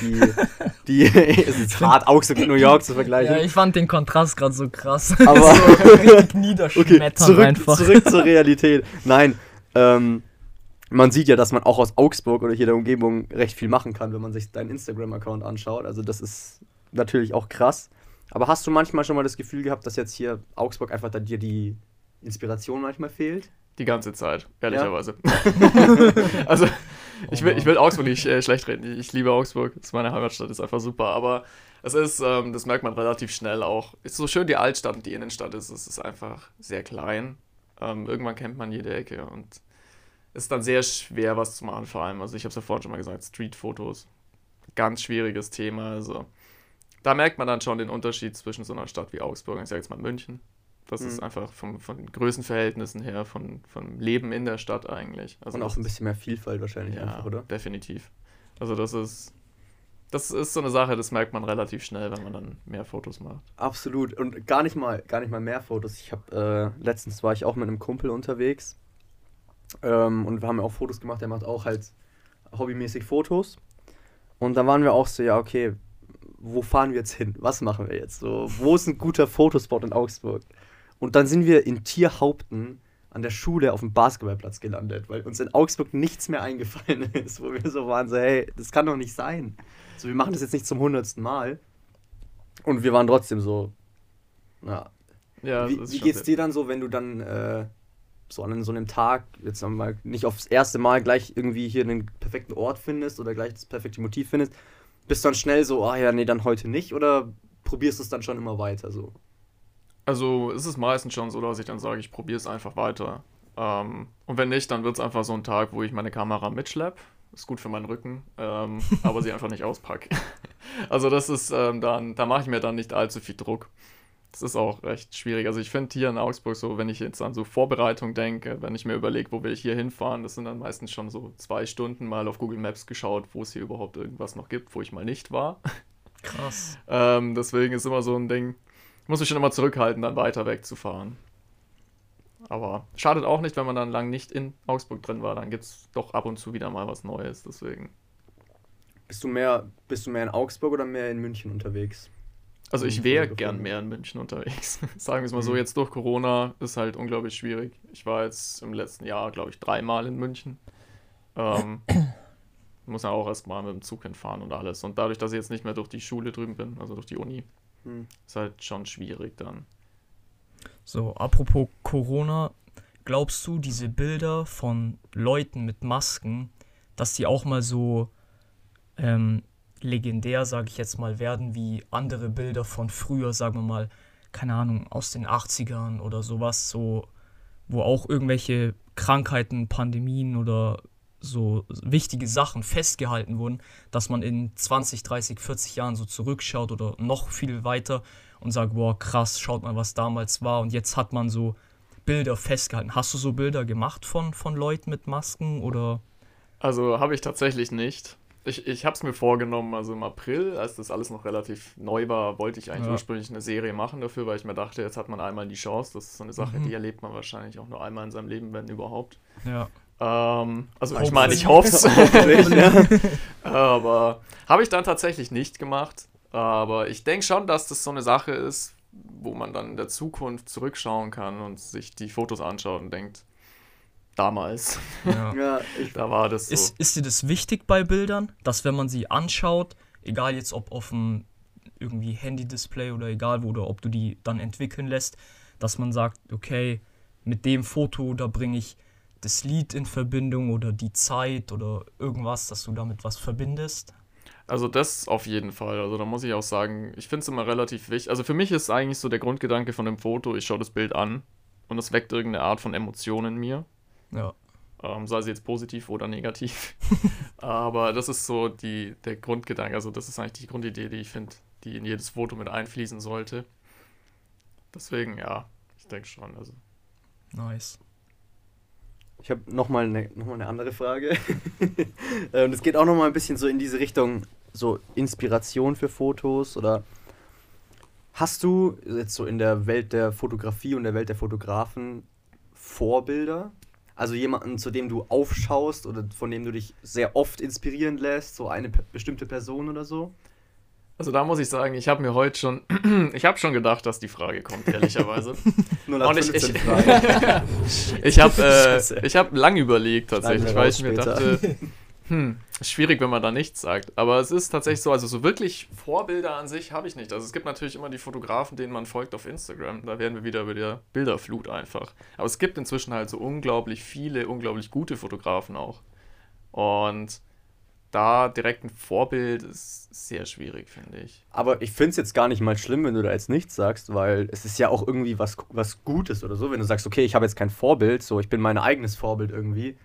Die. die es ist hart, Augsburg mit New York zu vergleichen. Ja, ich fand den Kontrast gerade so krass. Aber- so richtig Okay, niederschmettern zurück, einfach. zurück zur Realität. Nein, ähm, man sieht ja, dass man auch aus Augsburg oder hier der Umgebung recht viel machen kann, wenn man sich deinen Instagram-Account anschaut. Also das ist natürlich auch krass. Aber hast du manchmal schon mal das Gefühl gehabt, dass jetzt hier Augsburg einfach da dir die Inspiration manchmal fehlt? Die ganze Zeit, ehrlicherweise. also, ich Oh will, ich will Augsburg nicht äh, schlecht reden. Ich, ich liebe Augsburg. Das ist meine Heimatstadt, ist einfach super. Aber es ist, ähm, das merkt man relativ schnell auch. Ist so schön die Altstadt und die Innenstadt ist, es ist einfach sehr klein. Ähm, irgendwann kennt man jede Ecke und ist dann sehr schwer, was zu machen, vor allem. Also, ich habe es ja vorhin schon mal gesagt, Streetfotos. Ganz schwieriges Thema. Also, da merkt man dann schon den Unterschied zwischen so einer Stadt wie Augsburg und ich sage jetzt mal München. Das ist Mhm. einfach vom, von den Größenverhältnissen her, von, vom Leben in der Stadt eigentlich. Also Und auch ein bisschen mehr Vielfalt wahrscheinlich ja, einfach, oder? definitiv. Also das ist, das ist so eine Sache, das merkt man relativ schnell, wenn man dann mehr Fotos macht. Absolut. Und gar nicht mal, gar nicht mal mehr Fotos. Ich habe äh, letztens war ich auch mit einem Kumpel unterwegs. Ähm, und wir haben ja auch Fotos gemacht. Der macht auch halt hobbymäßig Fotos. Und da waren wir auch so, ja, okay, wo fahren wir jetzt hin? Was machen wir jetzt? So, wo ist ein guter Fotospot in Augsburg? Und dann sind wir in Tierhaupten an der Schule auf dem Basketballplatz gelandet, weil uns in Augsburg nichts mehr eingefallen ist, wo wir so waren, so, hey, das kann doch nicht sein. So, wir machen das jetzt nicht zum hundertsten Mal. Und wir waren trotzdem so, ja. Ja, wie wie geht's dir dann so, wenn du dann äh, so an so einem Tag, jetzt mal, nicht aufs erste Mal gleich irgendwie hier einen perfekten Ort findest oder gleich das perfekte Motiv findest, bist du dann schnell so, ah ja, nee, dann heute nicht oder probierst du es dann schon immer weiter so? Also es ist meistens schon so, dass ich dann sage, ich probiere es einfach weiter. Ähm, und wenn nicht, dann wird es einfach so ein Tag, wo ich meine Kamera mitschlepp. Ist gut für meinen Rücken, ähm, aber sie einfach nicht auspacke. Also das ist ähm, dann, da mache ich mir dann nicht allzu viel Druck. Das ist auch recht schwierig. Also ich finde hier in Augsburg so, wenn ich jetzt an so Vorbereitung denke, wenn ich mir überlege, wo will ich hier hinfahren, das sind dann meistens schon so zwei Stunden mal auf Google Maps geschaut, wo es hier überhaupt irgendwas noch gibt, wo ich mal nicht war. Krass. Ähm, deswegen ist immer so ein Ding, ich muss mich schon immer zurückhalten, dann weiter wegzufahren. Aber schadet auch nicht, wenn man dann lang nicht in Augsburg drin war. Dann gibt es doch ab und zu wieder mal was Neues. Deswegen. Bist du mehr, bist du mehr in Augsburg oder mehr in München unterwegs? Also ich Mhm, wäre gern mehr in München unterwegs. Sagen wir es mal so, Mhm. jetzt durch Corona ist halt unglaublich schwierig. Ich war jetzt im letzten Jahr, glaube ich, dreimal in München. Ähm, muss ja auch erstmal mit dem Zug hinfahren und alles. Und dadurch, dass ich jetzt nicht mehr durch die Schule drüben bin, also durch die Uni, Hm. ist halt schon schwierig dann. So, apropos Corona, glaubst du, diese Bilder von Leuten mit Masken, dass die auch mal so ähm, legendär, sage ich jetzt mal, werden wie andere Bilder von früher, sagen wir mal, keine Ahnung, aus den 80ern oder sowas, so, wo auch irgendwelche Krankheiten, Pandemien oder so wichtige Sachen festgehalten wurden, dass man in 20, 30, 40 Jahren so zurückschaut oder noch viel weiter und sagt, boah, krass, schaut mal, was damals war und jetzt hat man so Bilder festgehalten. Hast du so Bilder gemacht von, von Leuten mit Masken oder? Also habe ich tatsächlich nicht. Ich, ich habe es mir vorgenommen, also im April, als das alles noch relativ neu war, wollte ich eigentlich Ja. ursprünglich eine Serie machen dafür, weil ich mir dachte, jetzt hat man einmal die Chance. Das ist so eine Sache, Mhm. die erlebt man wahrscheinlich auch nur einmal in seinem Leben, wenn überhaupt. Ja. Ähm, also ich meine, ich hoffe es. Ja. Aber habe ich dann tatsächlich nicht gemacht. Aber ich denke schon, dass das so eine Sache ist, wo man dann in der Zukunft zurückschauen kann und sich die Fotos anschaut und denkt, damals, ja. ja, ich, da war das so. Ist, ist dir das wichtig bei Bildern, dass wenn man sie anschaut, egal jetzt ob auf dem irgendwie Handy-Display oder egal wo oder ob du die dann entwickeln lässt, dass man sagt, okay, mit dem Foto, da bringe ich das Lied in Verbindung oder die Zeit oder irgendwas, dass du damit was verbindest? Also das auf jeden Fall. Also da muss ich auch sagen, ich finde es immer relativ wichtig. Also für mich ist eigentlich so der Grundgedanke von dem Foto, ich schaue das Bild an und es weckt irgendeine Art von Emotion in mir. Ja. Ähm, sei es jetzt positiv oder negativ. Aber das ist so die, der Grundgedanke. Also das ist eigentlich die Grundidee, die ich finde, die in jedes Foto mit einfließen sollte. Deswegen, ja, ich denke schon. Also. Nice. Ich habe nochmal eine noch mal eine andere Frage. Und es geht auch nochmal ein bisschen so in diese Richtung, so Inspiration für Fotos oder hast du jetzt so in der Welt der Fotografie und der Welt der Fotografen Vorbilder? Also jemanden, zu dem du aufschaust oder von dem du dich sehr oft inspirieren lässt, so eine bestimmte Person oder so? Also da muss ich sagen, ich habe mir heute schon, ich habe schon gedacht, dass die Frage kommt, ehrlicherweise. Nur Und ich, ich, 15 Fragen. ich habe äh, ich hab lang überlegt tatsächlich, weil ich mir dachte, hm, schwierig, wenn man da nichts sagt. Aber es ist tatsächlich so, also so wirklich Vorbilder an sich habe ich nicht. Also es gibt natürlich immer die Fotografen, denen man folgt auf Instagram. Da werden wir wieder über der Bilderflut einfach. Aber es gibt inzwischen halt so unglaublich viele, unglaublich gute Fotografen auch. Und da direkt ein Vorbild ist sehr schwierig, finde ich. Aber ich finde es jetzt gar nicht mal schlimm, wenn du da jetzt nichts sagst, weil es ist ja auch irgendwie was, was Gutes oder so. Wenn du sagst, okay, ich habe jetzt kein Vorbild, so ich bin mein eigenes Vorbild irgendwie,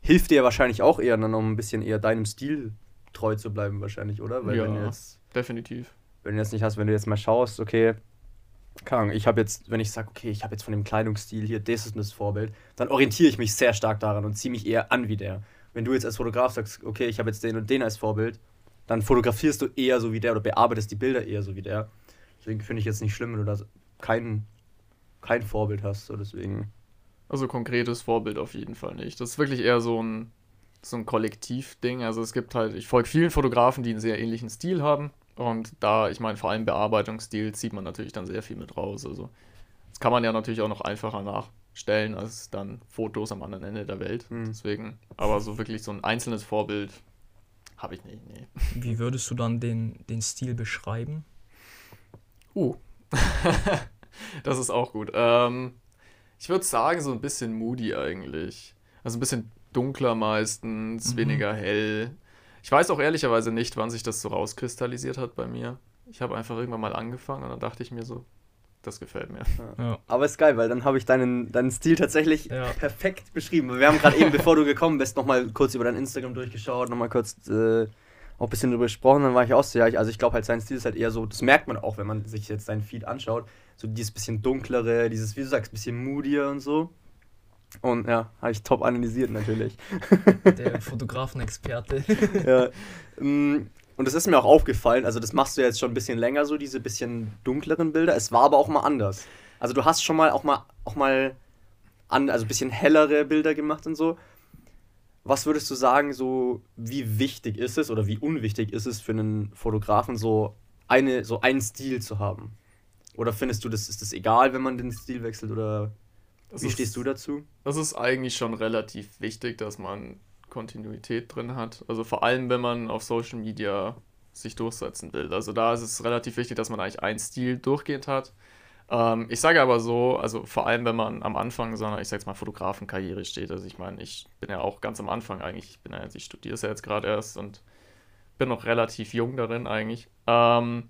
hilft dir ja wahrscheinlich auch eher dann noch ein bisschen eher deinem Stil treu zu bleiben, wahrscheinlich, oder? Weil Ja. wenn du jetzt, Definitiv. wenn du jetzt nicht hast, wenn du jetzt mal schaust, okay, Ahnung, ich habe jetzt, wenn ich sage, okay, ich habe jetzt von dem Kleidungsstil hier, das ist das Vorbild, dann orientiere ich mich sehr stark daran und ziehe mich eher an wie der. Wenn du jetzt als Fotograf sagst, okay, ich habe jetzt den und den als Vorbild, dann fotografierst du eher so wie der oder bearbeitest die Bilder eher so wie der. Deswegen finde ich jetzt nicht schlimm, wenn du da kein, kein Vorbild hast. So deswegen. Also konkretes Vorbild auf jeden Fall nicht. Das ist wirklich eher so ein, so ein Kollektivding. Also es gibt halt, ich folge vielen Fotografen, die einen sehr ähnlichen Stil haben. Und da, ich meine, vor allem Bearbeitungsstil zieht man natürlich dann sehr viel mit raus. Also das kann man ja natürlich auch noch einfacher nachstellen als dann Fotos am anderen Ende der Welt. Hm. Deswegen, aber so wirklich so ein einzelnes Vorbild habe ich nicht, nee. Wie würdest du dann den, den Stil beschreiben? Uh. das ist auch gut. Ähm, ich würde sagen, so ein bisschen moody eigentlich. Also ein bisschen dunkler meistens, Mhm. weniger hell. Ich weiß auch ehrlicherweise nicht, wann sich das so rauskristallisiert hat bei mir. Ich habe einfach irgendwann mal angefangen und dann dachte ich mir so, das gefällt mir. Ja. Aber ist geil, weil dann habe ich deinen, deinen Stil tatsächlich Ja. perfekt beschrieben. Wir haben gerade eben, bevor du gekommen bist, nochmal kurz über dein Instagram durchgeschaut, nochmal kurz äh, auch ein bisschen drüber gesprochen. Dann war ich auch so, ja, ich, also ich glaube halt, sein Stil ist halt eher so, das merkt man auch, wenn man sich jetzt seinen Feed anschaut, so dieses bisschen dunklere, dieses, wie du sagst, bisschen moodier und so. Und ja, habe ich top analysiert natürlich. Der Fotografenexperte. ja. mm, Und das ist mir auch aufgefallen, also das machst du ja jetzt schon ein bisschen länger so, diese bisschen dunkleren Bilder. Es war aber auch mal anders. Also du hast schon mal auch mal auch mal an, also ein bisschen hellere Bilder gemacht und so. Was würdest du sagen, so wie wichtig ist es oder wie unwichtig ist es für einen Fotografen, so eine, so einen Stil zu haben? Oder findest du, das ist das egal, wenn man den Stil wechselt? Oder Das wie ist- stehst du dazu? Das ist eigentlich schon relativ wichtig, dass man Kontinuität drin hat. Also vor allem, wenn man auf Social Media sich durchsetzen will. Also da ist es relativ wichtig, dass man eigentlich einen Stil durchgehend hat. Ähm, ich sage aber so, also vor allem, wenn man am Anfang seiner, ich sag jetzt mal, Fotografenkarriere steht. Also ich meine, ich bin ja auch ganz am Anfang eigentlich, ich bin ja jetzt, ich studiere es ja jetzt gerade erst und bin noch relativ jung darin eigentlich. Ähm,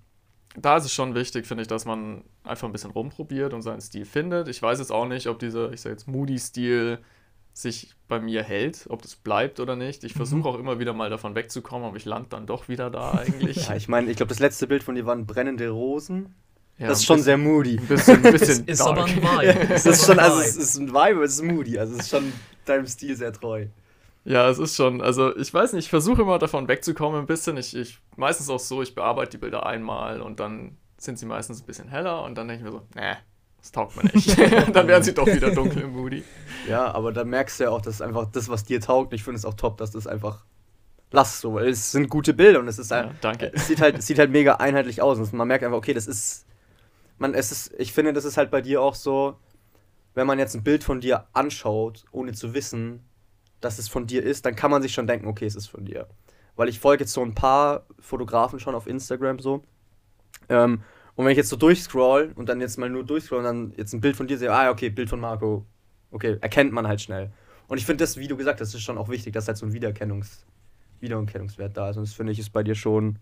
da ist es schon wichtig, finde ich, dass man einfach ein bisschen rumprobiert und seinen Stil findet. Ich weiß jetzt auch nicht, ob dieser, ich sag jetzt, Moody-Stil sich bei mir hält, ob das bleibt oder nicht. Ich versuche auch immer wieder mal davon wegzukommen, aber ich lande dann doch wieder da eigentlich. Ja, ich meine, ich glaube, das letzte Bild von dir waren brennende Rosen. Ja, das ist schon bisschen- sehr moody. Ein bisschen, ein bisschen ist aber ein dark. Vibe. Es ist schon, also es ist ein Vibe, aber es ist moody. Also es ist schon deinem Stil sehr treu. Ja, es ist schon, also ich weiß nicht, ich versuche immer davon wegzukommen ein bisschen. Ich, ich meistens auch so, ich bearbeite die Bilder einmal und dann sind sie meistens ein bisschen heller und dann denke ich mir so, nee, das taugt mir nicht. dann werden sie doch wieder dunkel und moody. Ja, aber da merkst du ja auch, dass einfach das, was dir taugt, ich finde es auch top, dass das einfach lass so, weil es sind gute Bilder und es ist Ja, ein, danke. es sieht halt, es sieht halt mega einheitlich aus und man merkt einfach, okay, das ist, man, es ist, ich finde, das ist halt bei dir auch so, wenn man jetzt ein Bild von dir anschaut, ohne zu wissen, dass es von dir ist, dann kann man sich schon denken, okay, es ist von dir. Weil ich folge jetzt so ein paar Fotografen schon auf Instagram so. Ähm, und wenn ich jetzt so durchscroll und dann jetzt mal nur durchscroll und dann jetzt ein Bild von dir sehe, ah, okay, Bild von Marco, okay, erkennt man halt schnell. Und ich finde das, wie du gesagt hast, ist schon auch wichtig, dass halt so ein Wiedererkennungs Wiedererkennungswert da ist. Und das finde ich ist bei dir schon,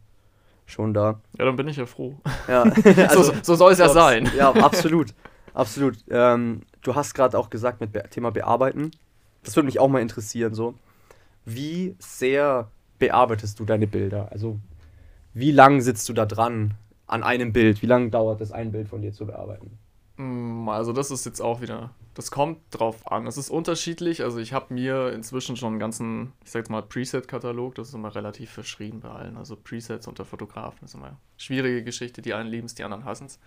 schon da. Ja, dann bin ich ja froh. Ja, so, so soll es ja sein. Ja, absolut. Absolut. Ähm, du hast gerade auch gesagt mit Be Thema Bearbeiten. Das würde mich auch mal interessieren, so. Wie sehr bearbeitest du deine Bilder? Also, wie lang sitzt du da dran an einem Bild? Wie lange dauert es, ein Bild von dir zu bearbeiten? Mm, Also das ist jetzt auch wieder, das kommt drauf an. Es ist unterschiedlich. Also ich habe mir inzwischen schon einen ganzen, ich sag jetzt mal, Preset-Katalog, das ist immer relativ verschrien bei allen. Also Presets unter Fotografen ist immer eine schwierige Geschichte. Die einen lieben es, die anderen hassen es.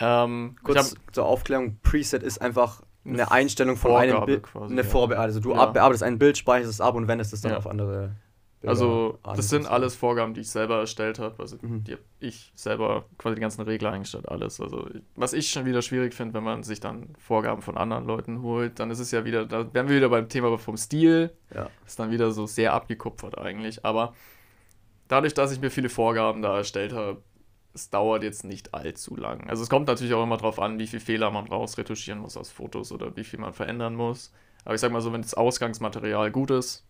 Ähm, ich Kurz hab- zur Aufklärung: Preset ist einfach Eine Einstellung von einem Vorgabe Bild. quasi, Eine ja. Vorbe Also, du Ja. bearbeitest ein Bild, speicherst es ab und wendest es dann Ja. auf andere Bilder. Also, an, das sind alles Vorgaben, die ich selber erstellt habe. Also, Mhm. die habe ich selber quasi die ganzen Regler eingestellt, alles. Also, was ich schon wieder schwierig finde, wenn man sich dann Vorgaben von anderen Leuten holt, dann ist es ja wieder, da wären wir wieder beim Thema vom Stil. Ja. Ist dann wieder so sehr abgekupfert eigentlich. Aber dadurch, dass ich mir viele Vorgaben da erstellt habe, es dauert jetzt nicht allzu lang. Also, es kommt natürlich auch immer drauf an, wie viel Fehler man rausretuschieren muss aus Fotos oder wie viel man verändern muss. Aber ich sag mal so, wenn das Ausgangsmaterial gut ist,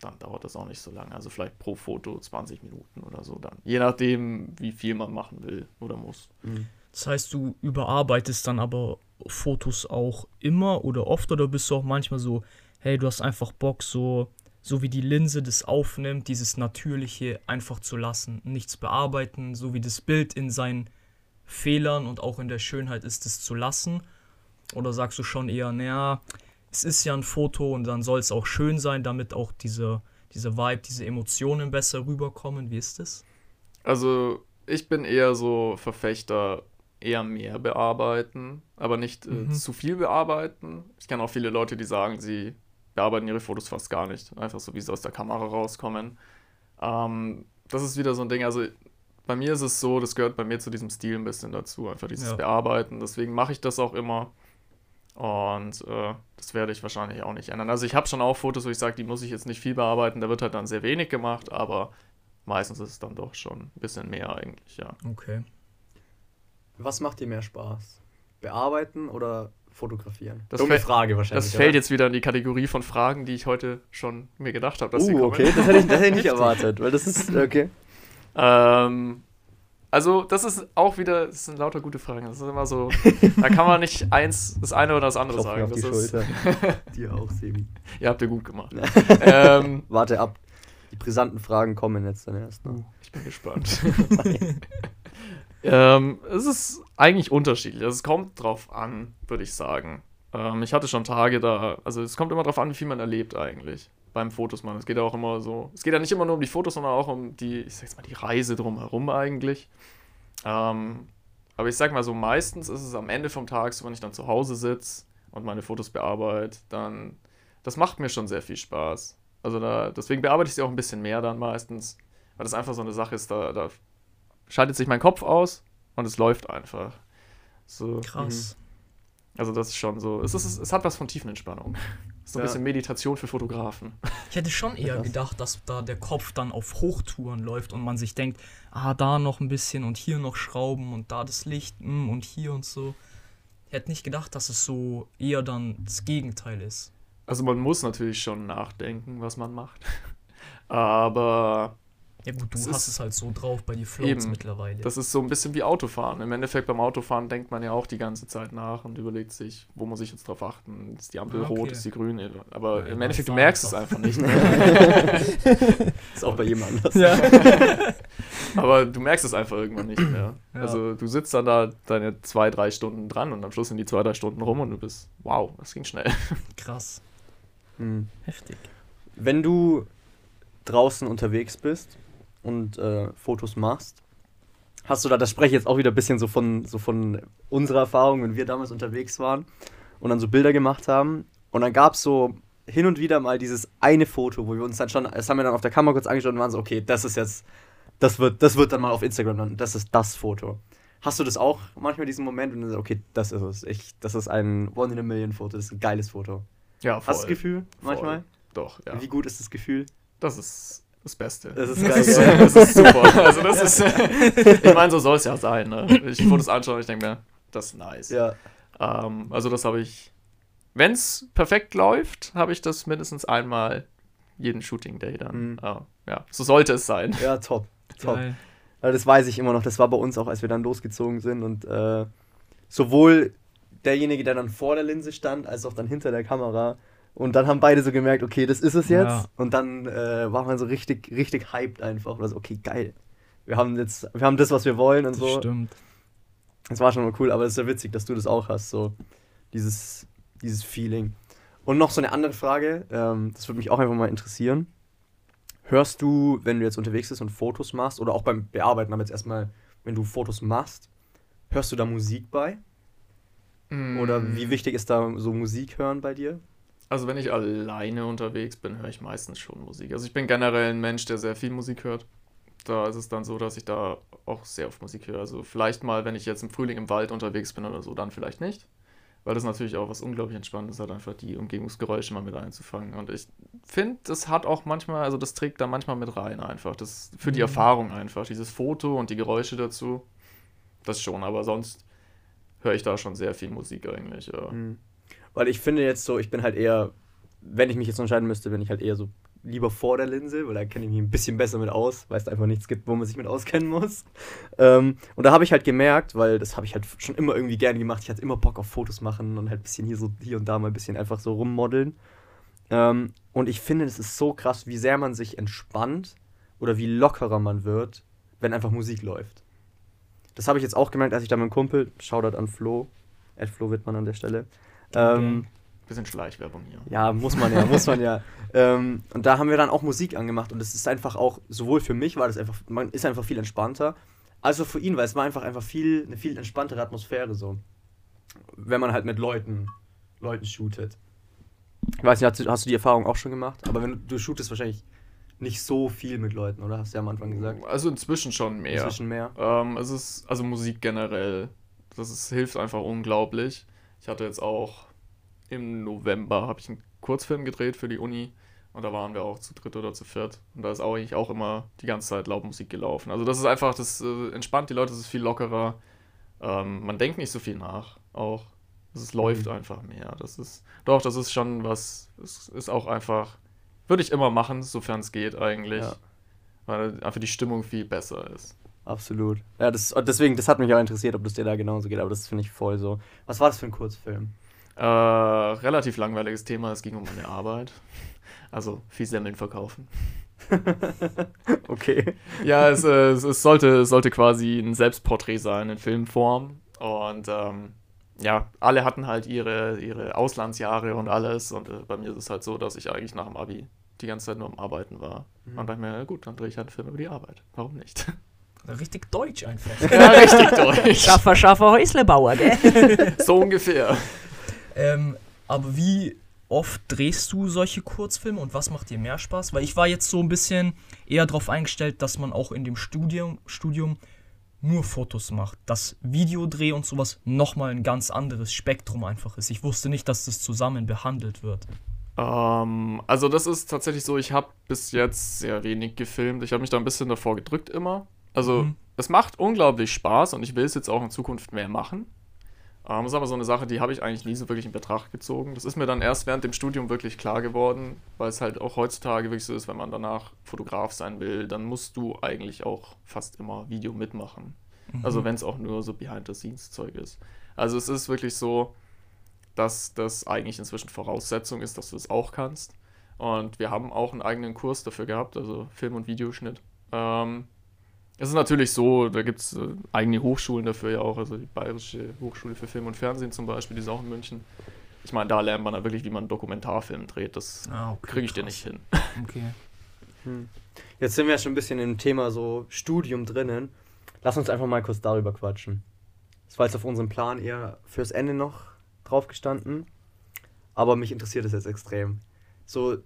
dann dauert das auch nicht so lange. Also vielleicht pro Foto 20 Minuten oder so dann. Je nachdem, wie viel man machen will oder muss. Mhm. Das heißt, du überarbeitest dann aber Fotos auch immer oder oft oder bist du auch manchmal so, hey, du hast einfach Bock, so, so wie die Linse das aufnimmt, dieses Natürliche einfach zu lassen, nichts bearbeiten, so wie das Bild in seinen Fehlern und auch in der Schönheit ist, es zu lassen? Oder sagst du schon eher, naja, es ist ja ein Foto und dann soll es auch schön sein, damit auch diese, diese Vibe, diese Emotionen besser rüberkommen? Wie ist das? Also ich bin eher so Verfechter, eher mehr bearbeiten, aber nicht äh, Mhm. zu viel bearbeiten. Ich kenne auch viele Leute, die sagen, sie bearbeiten ihre Fotos fast gar nicht. Einfach so, wie sie aus der Kamera rauskommen. Ähm, das ist wieder so ein Ding, also bei mir ist es so, das gehört bei mir zu diesem Stil ein bisschen dazu, einfach dieses Ja. Bearbeiten. Deswegen mache ich das auch immer. Und äh, das werde ich wahrscheinlich auch nicht ändern. Also ich habe schon auch Fotos, wo ich sage, die muss ich jetzt nicht viel bearbeiten, da wird halt dann sehr wenig gemacht, aber meistens ist es dann doch schon ein bisschen mehr eigentlich, ja. Okay. Was macht dir mehr Spaß? Bearbeiten oder fotografieren? Das Dumme fällt- Frage wahrscheinlich. Das fällt oder? jetzt wieder in die Kategorie von Fragen, die ich heute schon mir gedacht habe, dass sie Uh, kommen. okay, das hätte ich, das hätte ich nicht erwartet, weil das ist, okay. Ähm, also, das ist auch wieder, das sind lauter gute Fragen. Das ist immer so, da kann man nicht eins, das eine oder das andere sagen. auf die Das ist, Schulter. Dir auch, Sebi. ihr habt ihr gut gemacht. ähm, Warte ab. Die brisanten Fragen kommen jetzt dann erst. Ne? ich bin gespannt. Ähm, es ist eigentlich unterschiedlich. Also, es kommt drauf an, würde ich sagen. Ähm, ich hatte schon Tage da, also es kommt immer drauf an, wie viel man erlebt eigentlich beim Fotos machen. Es geht ja auch immer so, es geht ja nicht immer nur um die Fotos, sondern auch um die, ich sag jetzt mal, die Reise drumherum eigentlich. Ähm, aber ich sag mal so, meistens ist es am Ende vom Tag, so wenn ich dann zu Hause sitze und meine Fotos bearbeite, dann, das macht mir schon sehr viel Spaß. Also da, deswegen bearbeite ich sie auch ein bisschen mehr dann meistens, weil das einfach so eine Sache ist, da, da schaltet sich mein Kopf aus und es läuft einfach. So, Krass. also das ist schon so, es, ist, es hat was von Tiefenentspannung. So ein Ja. bisschen Meditation für Fotografen. Ich hätte schon eher gedacht, dass da der Kopf dann auf Hochtouren läuft und man sich denkt, ah, da noch ein bisschen und hier noch Schrauben und da das Licht mm, und hier und so. Ich hätte nicht gedacht, dass es so eher dann das Gegenteil ist. Also man muss natürlich schon nachdenken, was man macht. Aber Ja gut, du Es hast ist- es halt so drauf, bei dir floats Eben. mittlerweile. das ist so ein bisschen wie Autofahren. Im Endeffekt beim Autofahren denkt man ja auch die ganze Zeit nach und überlegt sich, wo muss ich jetzt drauf achten? Ist die Ampel Ah, okay. rot, ist die grün? Aber Ja, im Endeffekt, du merkst es einfach nicht. Ist auch bei jedem anders. ja. Aber du merkst es einfach irgendwann nicht mehr. Ja. Also du sitzt dann da deine zwei, drei Stunden dran und am Schluss sind die zwei, drei Stunden rum und du bist, wow, das ging schnell. Krass. Hm. Heftig. Wenn du draußen unterwegs bist und äh, Fotos machst, hast du da, das spreche ich jetzt auch wieder ein bisschen so von, so von unserer Erfahrung, wenn wir damals unterwegs waren und dann so Bilder gemacht haben. Und dann gab es so hin und wieder mal dieses eine Foto, wo wir uns dann schon, das haben wir dann auf der Kamera kurz angeschaut und waren so, okay, das ist jetzt, das wird, das wird dann mal auf Instagram dann, das ist das Foto. Hast du das auch manchmal diesen Moment und dann so, okay, das ist es. Ich, das ist ein One in a Million Foto, das ist ein geiles Foto. Ja, Hast du das Gefühl manchmal? Voll. Doch, ja. Wie gut ist das Gefühl? Das ist das Beste. Das ist das geil, ist, gell? das ist super. Also das ist, ich meine, so soll es ja sein. Ne? Ich Fotos anschaue und ich denke mir, das ist nice. Ja. Ähm, also das habe ich wenn es perfekt läuft, habe ich das mindestens einmal jeden Shooting Day dann. Mhm. Ah, ja, so sollte es sein. Ja, top. top. Geil. Ja, das weiß ich immer noch. Das war bei uns auch, als wir dann losgezogen sind. Und äh, sowohl derjenige, der dann vor der Linse stand, als auch dann hinter der Kamera. Und dann haben beide so gemerkt, okay, das ist es jetzt. Ja. Und dann äh, war man so richtig, richtig hyped einfach. Oder so, okay, geil. Wir haben jetzt, wir haben das, was wir wollen und Das so. stimmt. Das war schon mal cool, aber es ist ja witzig, dass du das auch hast, so dieses, dieses Feeling. Und noch so eine andere Frage, ähm, das würde mich auch einfach mal interessieren. Hörst du, wenn du jetzt unterwegs bist und Fotos machst, oder auch beim Bearbeiten, aber jetzt erstmal, wenn du Fotos machst, hörst du da Musik bei? Oder Mm. wie wichtig ist da so Musik hören bei dir? Also wenn ich alleine unterwegs bin, höre ich meistens schon Musik. Also ich bin generell ein Mensch, der sehr viel Musik hört. Da ist es dann so, dass ich da auch sehr oft Musik höre. Also vielleicht mal, wenn ich jetzt im Frühling im Wald unterwegs bin oder so, dann vielleicht nicht. Weil das natürlich auch was unglaublich Entspannendes hat, einfach die Umgebungsgeräusche mal mit einzufangen. Und ich finde, das hat auch manchmal, also das trägt da manchmal mit rein einfach. Das für die Mhm. Erfahrung einfach. Dieses Foto und die Geräusche dazu. Das schon, aber sonst höre ich da schon sehr viel Musik eigentlich. Ja. Mhm. Weil ich finde jetzt so, ich bin halt eher, wenn ich mich jetzt entscheiden müsste, bin ich halt eher so lieber vor der Linse, weil da kenne ich mich ein bisschen besser mit aus, weil es einfach nichts gibt, wo man sich mit auskennen muss. Ähm, und da habe ich halt gemerkt, weil das habe ich halt schon immer irgendwie gerne gemacht, ich hatte immer Bock auf Fotos machen und halt ein bisschen hier so hier und da mal ein bisschen einfach so rummodeln. Ähm, und ich finde, es ist so krass, wie sehr man sich entspannt oder wie lockerer man wird, wenn einfach Musik läuft. Das habe ich jetzt auch gemerkt, als ich da mit einem Kumpel, Shoutout an Flo, Ed Flo Wittmann an der Stelle, ähm, Bisschen Schleichwerbung hier. ja, muss man ja, muss man ja. Ähm, und da haben wir dann auch Musik angemacht und es ist einfach auch, sowohl für mich war das einfach, man ist einfach viel entspannter, als auch für ihn, weil es war einfach einfach viel, eine viel entspanntere Atmosphäre so. Wenn man halt mit Leuten, Leuten shootet. Ich weiß nicht, hast du, hast du die Erfahrung auch schon gemacht? Aber wenn du, du shootest wahrscheinlich nicht so viel mit Leuten, oder? Hast du ja am Anfang gesagt. Also inzwischen schon mehr. Inzwischen mehr. Ähm, es ist, also Musik generell, das ist, hilft einfach unglaublich. Ich hatte jetzt auch im November, habe ich einen Kurzfilm gedreht für die Uni und da waren wir auch zu dritt oder zu viert und da ist auch eigentlich auch immer die ganze Zeit laut Musik gelaufen. Also das ist einfach, das äh, entspannt die Leute, es ist viel lockerer. Ähm, man denkt nicht so viel nach, auch. Es läuft Mhm. einfach mehr. Das ist, doch, das ist schon was, es ist auch einfach, würde ich immer machen, sofern es geht eigentlich. Ja. Weil einfach die Stimmung viel besser ist. Absolut. Ja, das, und deswegen, das hat mich auch interessiert, ob das dir da genauso geht, aber das finde ich voll so. Was war das für ein Kurzfilm? Äh, relativ langweiliges Thema, es ging um meine Arbeit. Also viel Semmeln verkaufen. Okay. Ja, es, äh, es, es, sollte, es sollte quasi ein Selbstporträt sein in Filmform. Und ähm, ja, alle hatten halt ihre, ihre Auslandsjahre und alles. Und äh, bei mir ist es halt so, dass ich eigentlich nach dem Abi die ganze Zeit nur am Arbeiten war. Mhm. Und dachte mir, ja, gut, dann drehe ich halt einen Film über die Arbeit. Warum nicht? Richtig deutsch einfach. ja, richtig deutsch. Schaffer, Schaffer, Häuslebauer, gell? so ungefähr. Ähm, aber wie oft drehst du solche Kurzfilme und was macht dir mehr Spaß? Weil ich war jetzt so ein bisschen eher darauf eingestellt, dass man auch in dem Studium, Studium nur Fotos macht. Dass Videodreh und sowas nochmal ein ganz anderes Spektrum einfach ist. Ich wusste nicht, dass das zusammen behandelt wird. Ähm, also das ist tatsächlich so, ich habe bis jetzt sehr wenig gefilmt. Ich habe mich da ein bisschen davor gedrückt immer. Also Mhm. es macht unglaublich Spaß und ich will es jetzt auch in Zukunft mehr machen. Ähm, das ist aber so eine Sache, die habe ich eigentlich nie so wirklich in Betracht gezogen. Das ist mir dann erst während dem Studium wirklich klar geworden, weil es halt auch heutzutage wirklich so ist, wenn man danach Fotograf sein will, dann musst du eigentlich auch fast immer Video mitmachen. Also wenn es auch nur so Behind-the-Scenes-Zeug ist. Also es ist wirklich so, dass das eigentlich inzwischen Voraussetzung ist, dass du es auch kannst. Und wir haben auch einen eigenen Kurs dafür gehabt, also Film- und Videoschnitt. Ähm, es ist natürlich so, da gibt es äh, eigene Hochschulen dafür ja auch, also die Bayerische Hochschule für Film und Fernsehen zum Beispiel, die ist auch in München. Ich meine, da lernt man dann wirklich, wie man einen Dokumentarfilm dreht. Das Ah, okay, kriege ich dir krass. nicht hin. Okay. Hm. Jetzt sind wir ja schon ein bisschen im Thema so Studium drinnen. Lass uns einfach mal kurz darüber quatschen. Das war jetzt auf unserem Plan eher fürs Ende noch drauf gestanden. Aber mich interessiert es jetzt extrem. So,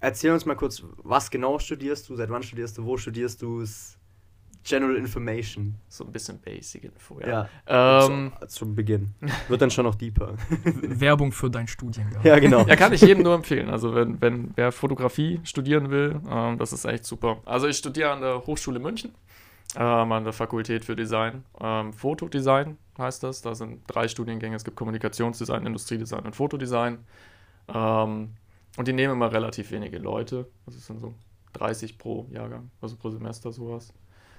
erzähl uns mal kurz, was genau studierst du, seit wann studierst du, wo studierst du es? General Information. So ein bisschen Basic Info, Ja. ja. Ähm, zu, zum Beginn. Wird dann schon noch deeper. Werbung für deinen Studiengang. ja, genau. Ja, kann ich jedem nur empfehlen. Also wenn, wenn wer Fotografie studieren will, ähm, das ist echt super. Also ich studiere an der Hochschule München. ähm, an der Fakultät für Design. Ähm, Fotodesign heißt das. Da sind drei Studiengänge. Es gibt Kommunikationsdesign, Industriedesign und Fotodesign. Ähm, und die nehmen immer relativ wenige Leute. Also es sind so 30 pro Jahrgang, also pro Semester sowas.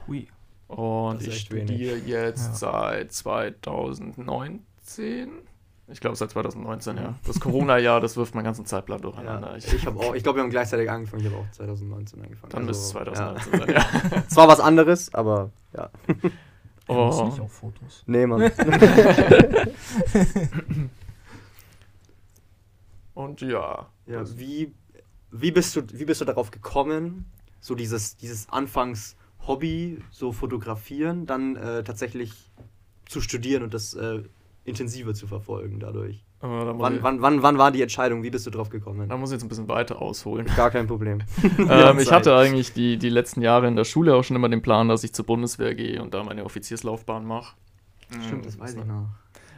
Hui. Und ich echt wenig. studiere jetzt Ja. seit 2019. Ich glaube seit 2019, ja. Das Corona-Jahr, das wirft meinen ganzen Zeitplan durcheinander. Ja, Ich, ich auch, ich glaube, wir haben gleichzeitig angefangen. Ich habe auch 2019 angefangen. dann müsste es Also, 2019 sein, ja. Ja. Zwar was anderes, aber ja. Oh. nicht auf Fotos. Nee, Mann. Und ja. Ja, wie, wie, bist du, wie bist du darauf gekommen, so dieses, dieses Anfangs-Hobby, so fotografieren, dann äh, tatsächlich zu studieren und das äh, intensiver zu verfolgen dadurch? Da, muss Wann, ich, wann, wann, wann war die Entscheidung? Wie bist du drauf gekommen? da muss ich jetzt ein bisschen weiter ausholen. Gar kein Problem. ähm, ich hatte eigentlich die, die letzten Jahre in der Schule auch schon immer den Plan, dass ich zur Bundeswehr gehe und da meine Offizierslaufbahn mache. Stimmt, das weiß ich noch. noch.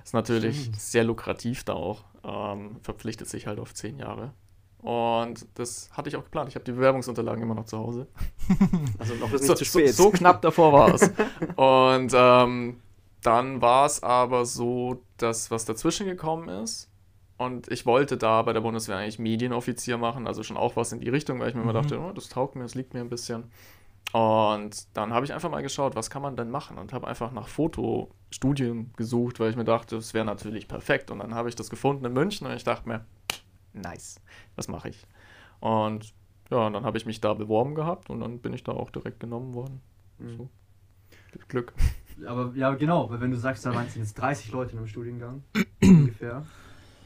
Ist natürlich Stimmt. sehr lukrativ da auch. Ähm, verpflichtet sich halt auf zehn Jahre. Und das hatte ich auch geplant. Ich habe die Bewerbungsunterlagen immer noch zu Hause. Also noch ist nicht So, zu so, spät. so knapp davor war es. Und ähm, dann war es aber so, dass was dazwischen gekommen ist. Und ich wollte da bei der Bundeswehr eigentlich Medienoffizier machen, also schon auch was in die Richtung, weil ich mir immer Mhm. dachte, oh, das taugt mir, das liegt mir ein bisschen. Und dann habe ich einfach mal geschaut, was kann man denn machen? Und habe einfach nach Fotostudien gesucht, weil ich mir dachte, das wäre natürlich perfekt. Und dann habe ich das gefunden in München und ich dachte mir, nice, das mache ich. Und ja, und dann habe ich mich da beworben gehabt und dann bin ich da auch direkt genommen worden. Mhm. So. Glück. Aber ja, genau, weil wenn du sagst, da waren es jetzt 30 Leute in einem Studiengang ungefähr.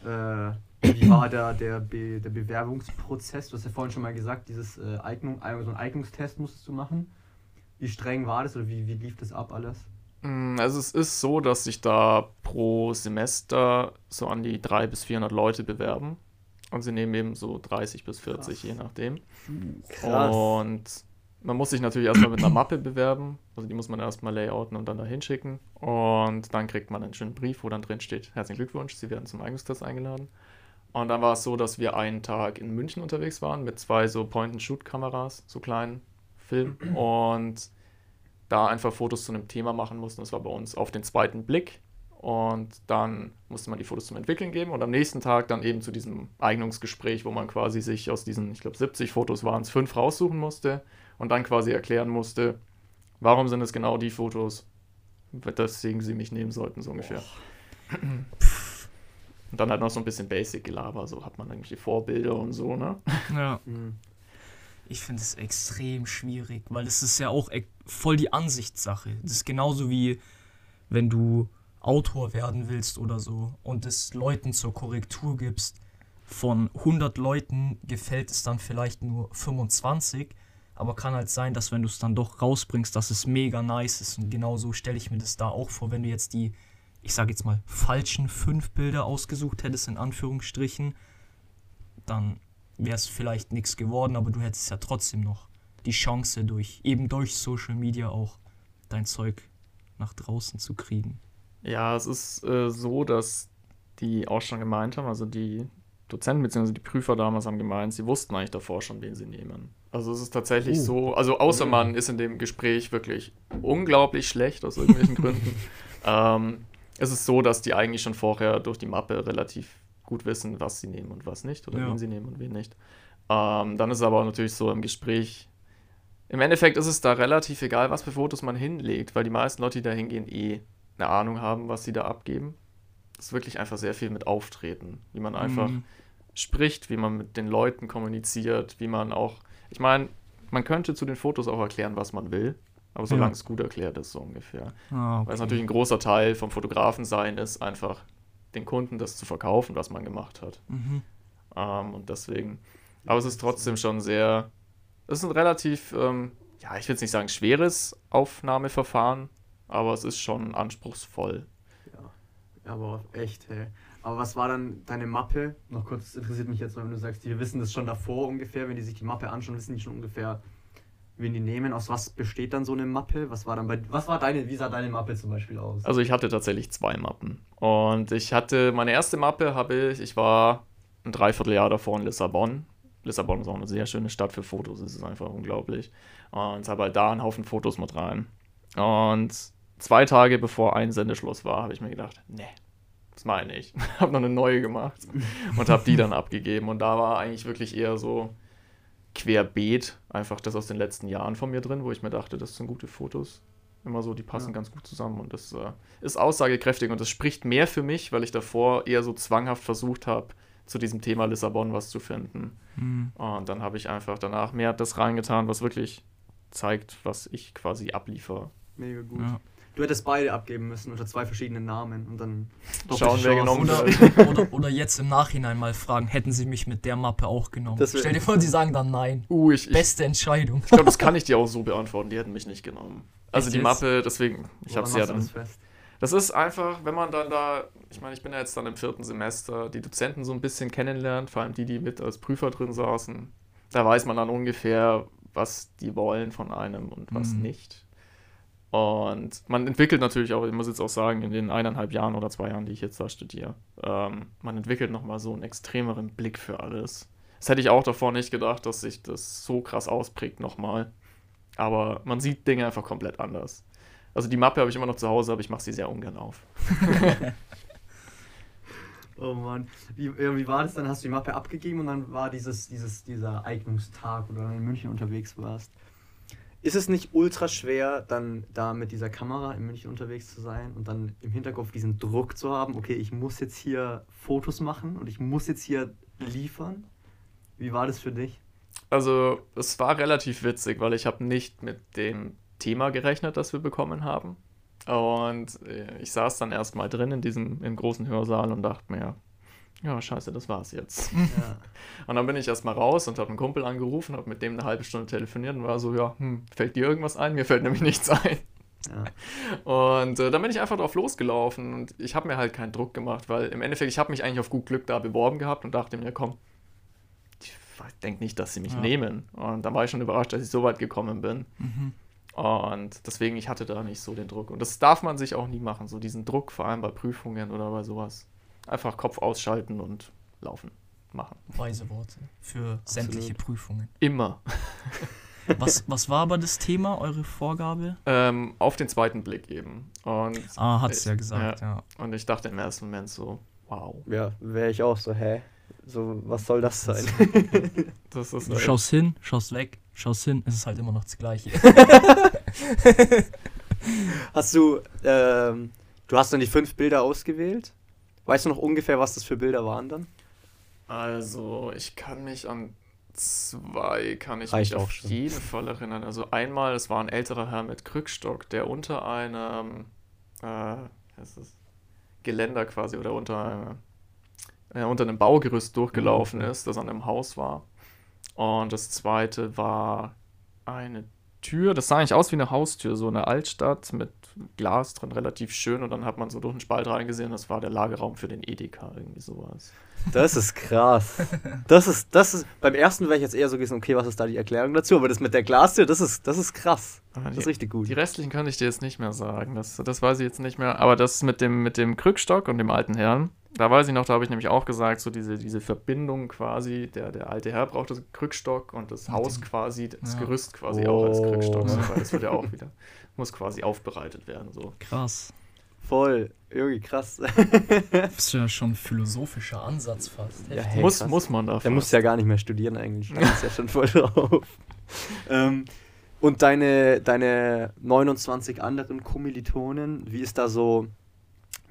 Äh, wie war der, der, Be der Bewerbungsprozess? Du hast ja vorhin schon mal gesagt, dieses äh, Eignung, so einen Eignungstest musstest du machen. Wie streng war das oder wie, wie lief das ab alles? Mm, Also es ist so, dass sich da pro Semester so an die 300 bis 400 Leute bewerben. Und sie nehmen eben so 30 bis 40, Krass. je nachdem. Krass. Und man muss sich natürlich erstmal mit einer Mappe bewerben. Also die muss man erstmal layouten und dann da hinschicken. Und dann kriegt man einen schönen Brief, wo dann drin steht, herzlichen Glückwunsch, Sie werden zum Eignungstest eingeladen. Und dann war es so, dass wir einen Tag in München unterwegs waren mit zwei so Point-and-Shoot-Kameras, so kleinen Film. Und da einfach Fotos zu einem Thema machen mussten. Das war bei uns auf den zweiten Blick. Und dann musste man die Fotos zum Entwickeln geben und am nächsten Tag dann eben zu diesem Eignungsgespräch, wo man quasi sich aus diesen, ich glaube 70 Fotos waren es, fünf raussuchen musste und dann quasi erklären musste, warum sind es genau die Fotos, weswegen sie mich nehmen sollten, so ungefähr. Und dann halt noch so ein bisschen Basic-Gelaber, so hat man irgendwelche Vorbilder und so, ne? Ja. Mhm. Ich finde es extrem schwierig, weil es ist ja auch e- voll die Ansichtssache. Das ist genauso wie wenn du Autor werden willst oder so und es Leuten zur Korrektur gibst. Von 100 Leuten gefällt es dann vielleicht nur 25, aber kann halt sein, dass wenn du es dann doch rausbringst, dass es mega nice ist. Und genauso stelle ich mir das da auch vor, wenn du jetzt die, ich sage jetzt mal, falschen fünf Bilder ausgesucht hättest, in Anführungsstrichen, dann wäre es vielleicht nichts geworden, aber du hättest ja trotzdem noch die Chance durch, eben durch Social Media auch dein Zeug nach draußen zu kriegen. Ja, es ist äh, so, dass die auch schon gemeint haben, also die Dozenten bzw. die Prüfer damals haben gemeint, sie wussten eigentlich davor schon, wen sie nehmen. Also es ist tatsächlich Uh. so, also außer man ist in dem Gespräch wirklich unglaublich schlecht aus irgendwelchen Gründen, ähm, ist es so, dass die eigentlich schon vorher durch die Mappe relativ gut wissen, was sie nehmen und was nicht oder Ja. wen sie nehmen und wen nicht. Ähm, dann ist es aber auch natürlich so im Gespräch, im Endeffekt ist es da relativ egal, was für Fotos man hinlegt, weil die meisten Leute, die da hingehen, eh eine Ahnung haben, was sie da abgeben. Es ist wirklich einfach sehr viel mit Auftreten, wie man einfach Mhm. spricht, wie man mit den Leuten kommuniziert, wie man auch, ich meine, man könnte zu den Fotos auch erklären, was man will, aber solange Ja. es gut erklärt ist, so ungefähr. Ah, okay. Weil es natürlich ein großer Teil vom Fotografen sein ist, einfach den Kunden das zu verkaufen, was man gemacht hat. Mhm. Ähm, und deswegen, aber es ist trotzdem schon sehr, es ist ein relativ, ähm, ja, ich will jetzt nicht sagen schweres Aufnahmeverfahren, aber es ist schon anspruchsvoll. Ja, aber echt, hey. Aber was war dann deine Mappe? Noch kurz, das interessiert mich jetzt, wenn du sagst, die wissen das schon davor ungefähr, wenn die sich die Mappe anschauen, wissen die schon ungefähr, wen die nehmen. Aus was besteht dann so eine Mappe? Was war dann bei, was war deine, wie sah deine Mappe zum Beispiel aus? Also ich hatte tatsächlich zwei Mappen. Und ich hatte, meine erste Mappe habe ich, ich war ein Dreivierteljahr davor in Lissabon. Lissabon ist auch eine sehr schöne Stadt für Fotos, es ist einfach unglaublich. Und habe halt da einen Haufen Fotos mit rein. Und zwei Tage bevor Einsendeschluss war, habe ich mir gedacht, nee, das meine ich. habe noch eine neue gemacht und habe die dann abgegeben. Und da war eigentlich wirklich eher so querbeet, einfach das aus den letzten Jahren von mir drin, wo ich mir dachte, das sind gute Fotos. Immer so, die passen Ja. ganz gut zusammen und das äh, ist aussagekräftig und das spricht mehr für mich, weil ich davor eher so zwanghaft versucht habe, zu diesem Thema Lissabon was zu finden. Hm. Und dann habe ich einfach danach mehr das reingetan, was wirklich zeigt, was ich quasi abliefer. Mega gut. Ja. Du hättest beide abgeben müssen unter zwei verschiedenen Namen und dann Schauen, wer genommen Oder, wird. oder, oder jetzt im Nachhinein mal fragen, hätten sie mich mit der Mappe auch genommen? Stell dir vor, die sagen dann nein. Uh, ich, ich, Beste Entscheidung. ich glaube, das kann ich dir auch so beantworten. Die hätten mich nicht genommen. Also Echt die jetzt? Mappe, deswegen, ich habe sie ja dann. das fest? Das ist einfach, wenn man dann da, ich meine, ich bin ja jetzt dann im vierten Semester, die Dozenten so ein bisschen kennenlernt, vor allem die, die mit als Prüfer drin saßen. Da weiß man dann ungefähr, was die wollen von einem und was Mhm. nicht. Und man entwickelt natürlich auch, ich muss jetzt auch sagen, in den eineinhalb Jahren oder zwei Jahren, die ich jetzt da studiere, ähm, man entwickelt nochmal so einen extremeren Blick für alles. Das hätte ich auch davor nicht gedacht, dass sich das so krass ausprägt nochmal. Aber man sieht Dinge einfach komplett anders. Also die Mappe habe ich immer noch zu Hause, aber ich mache sie sehr ungern auf. Oh Mann. Wie, wie war das dann? Hast du die Mappe abgegeben und dann war dieses, dieses, dieser Eignungstag, wo du dann in München unterwegs warst. Ist es nicht ultra schwer, dann da mit dieser Kamera in München unterwegs zu sein und dann im Hinterkopf diesen Druck zu haben, okay, ich muss jetzt hier Fotos machen und ich muss jetzt hier liefern? Wie war das für dich? Also es war relativ witzig, weil ich habe nicht mit dem Thema gerechnet, das wir bekommen haben. Und äh, ich saß dann erstmal drin in diesem im großen Hörsaal und dachte mir, ja, scheiße, das war's jetzt. Ja. Und dann bin ich erstmal raus und habe einen Kumpel angerufen, habe mit dem eine halbe Stunde telefoniert und war so, ja, hm, fällt dir irgendwas ein? Mir fällt nämlich nichts ein. ja. Und äh, dann bin ich einfach drauf losgelaufen und ich habe mir halt keinen Druck gemacht, weil im Endeffekt, ich habe mich eigentlich auf gut Glück da beworben gehabt und dachte mir, komm, ich denke nicht, dass sie mich Ja. nehmen. Und dann war ich schon überrascht, dass ich so weit gekommen bin. Mhm. Und deswegen, ich hatte da nicht so den Druck. Und das darf man sich auch nie machen, so diesen Druck, vor allem bei Prüfungen oder bei sowas. Einfach Kopf ausschalten und laufen. Machen. Weise Worte für sämtliche Prüfungen. Immer. Was, was war aber das Thema, eure Vorgabe? Ähm, auf den zweiten Blick eben. Und, Ah, hat's ja Ich- gesagt, ja. und ich dachte im ersten Moment so, wow. Ja, wäre ich auch so, hä? So, was soll das sein? Das ist Du schaust hin, schaust weg, schaust hin, es ist halt immer noch das Gleiche. Hast du, ähm, du hast dann die fünf Bilder ausgewählt? Weißt du noch ungefähr, was das für Bilder waren dann? Also, ich kann mich an zwei, kann ich Reicht mich auch auf schon. jeden Fall erinnern. Also einmal, es war ein älterer Herr mit Krückstock, der unter einem äh, ist das? Geländer quasi oder unter, einer- äh, unter einem Baugerüst durchgelaufen Mhm. ist, das an einem Haus war. Und das zweite war eine Tür, das sah eigentlich aus wie eine Haustür, so eine Altstadt mit Glas drin, relativ schön. Und dann hat man so durch einen Spalt reingesehen, das war der Lagerraum für den Edeka, irgendwie sowas. Das ist krass. Das ist, das ist, beim ersten wäre ich jetzt eher so gewesen, okay, was ist da die Erklärung dazu? Aber das mit der Glastür, das ist, das ist krass. Das ist richtig gut. Die restlichen kann ich dir jetzt nicht mehr sagen. Das, das weiß ich jetzt nicht mehr. Aber das mit dem, mit dem Krückstock und dem alten Herrn, da weiß ich noch, da habe ich nämlich auch gesagt, so diese, diese Verbindung quasi, der, der alte Herr braucht das Krückstock und das Mit Haus quasi, das Ja. Gerüst quasi auch als Krückstock. Oh. So, weil das wird ja auch wieder, muss quasi aufbereitet werden. So. Krass. Voll. Irgendwie krass. Das ist ja schon ein philosophischer Ansatz fast. Ja, hey, muss, krass. muss man dafür. Der muss ja gar nicht mehr studieren eigentlich. Der ist ja schon voll drauf. ähm, und deine, deine 29 anderen Kommilitonen, wie ist da so,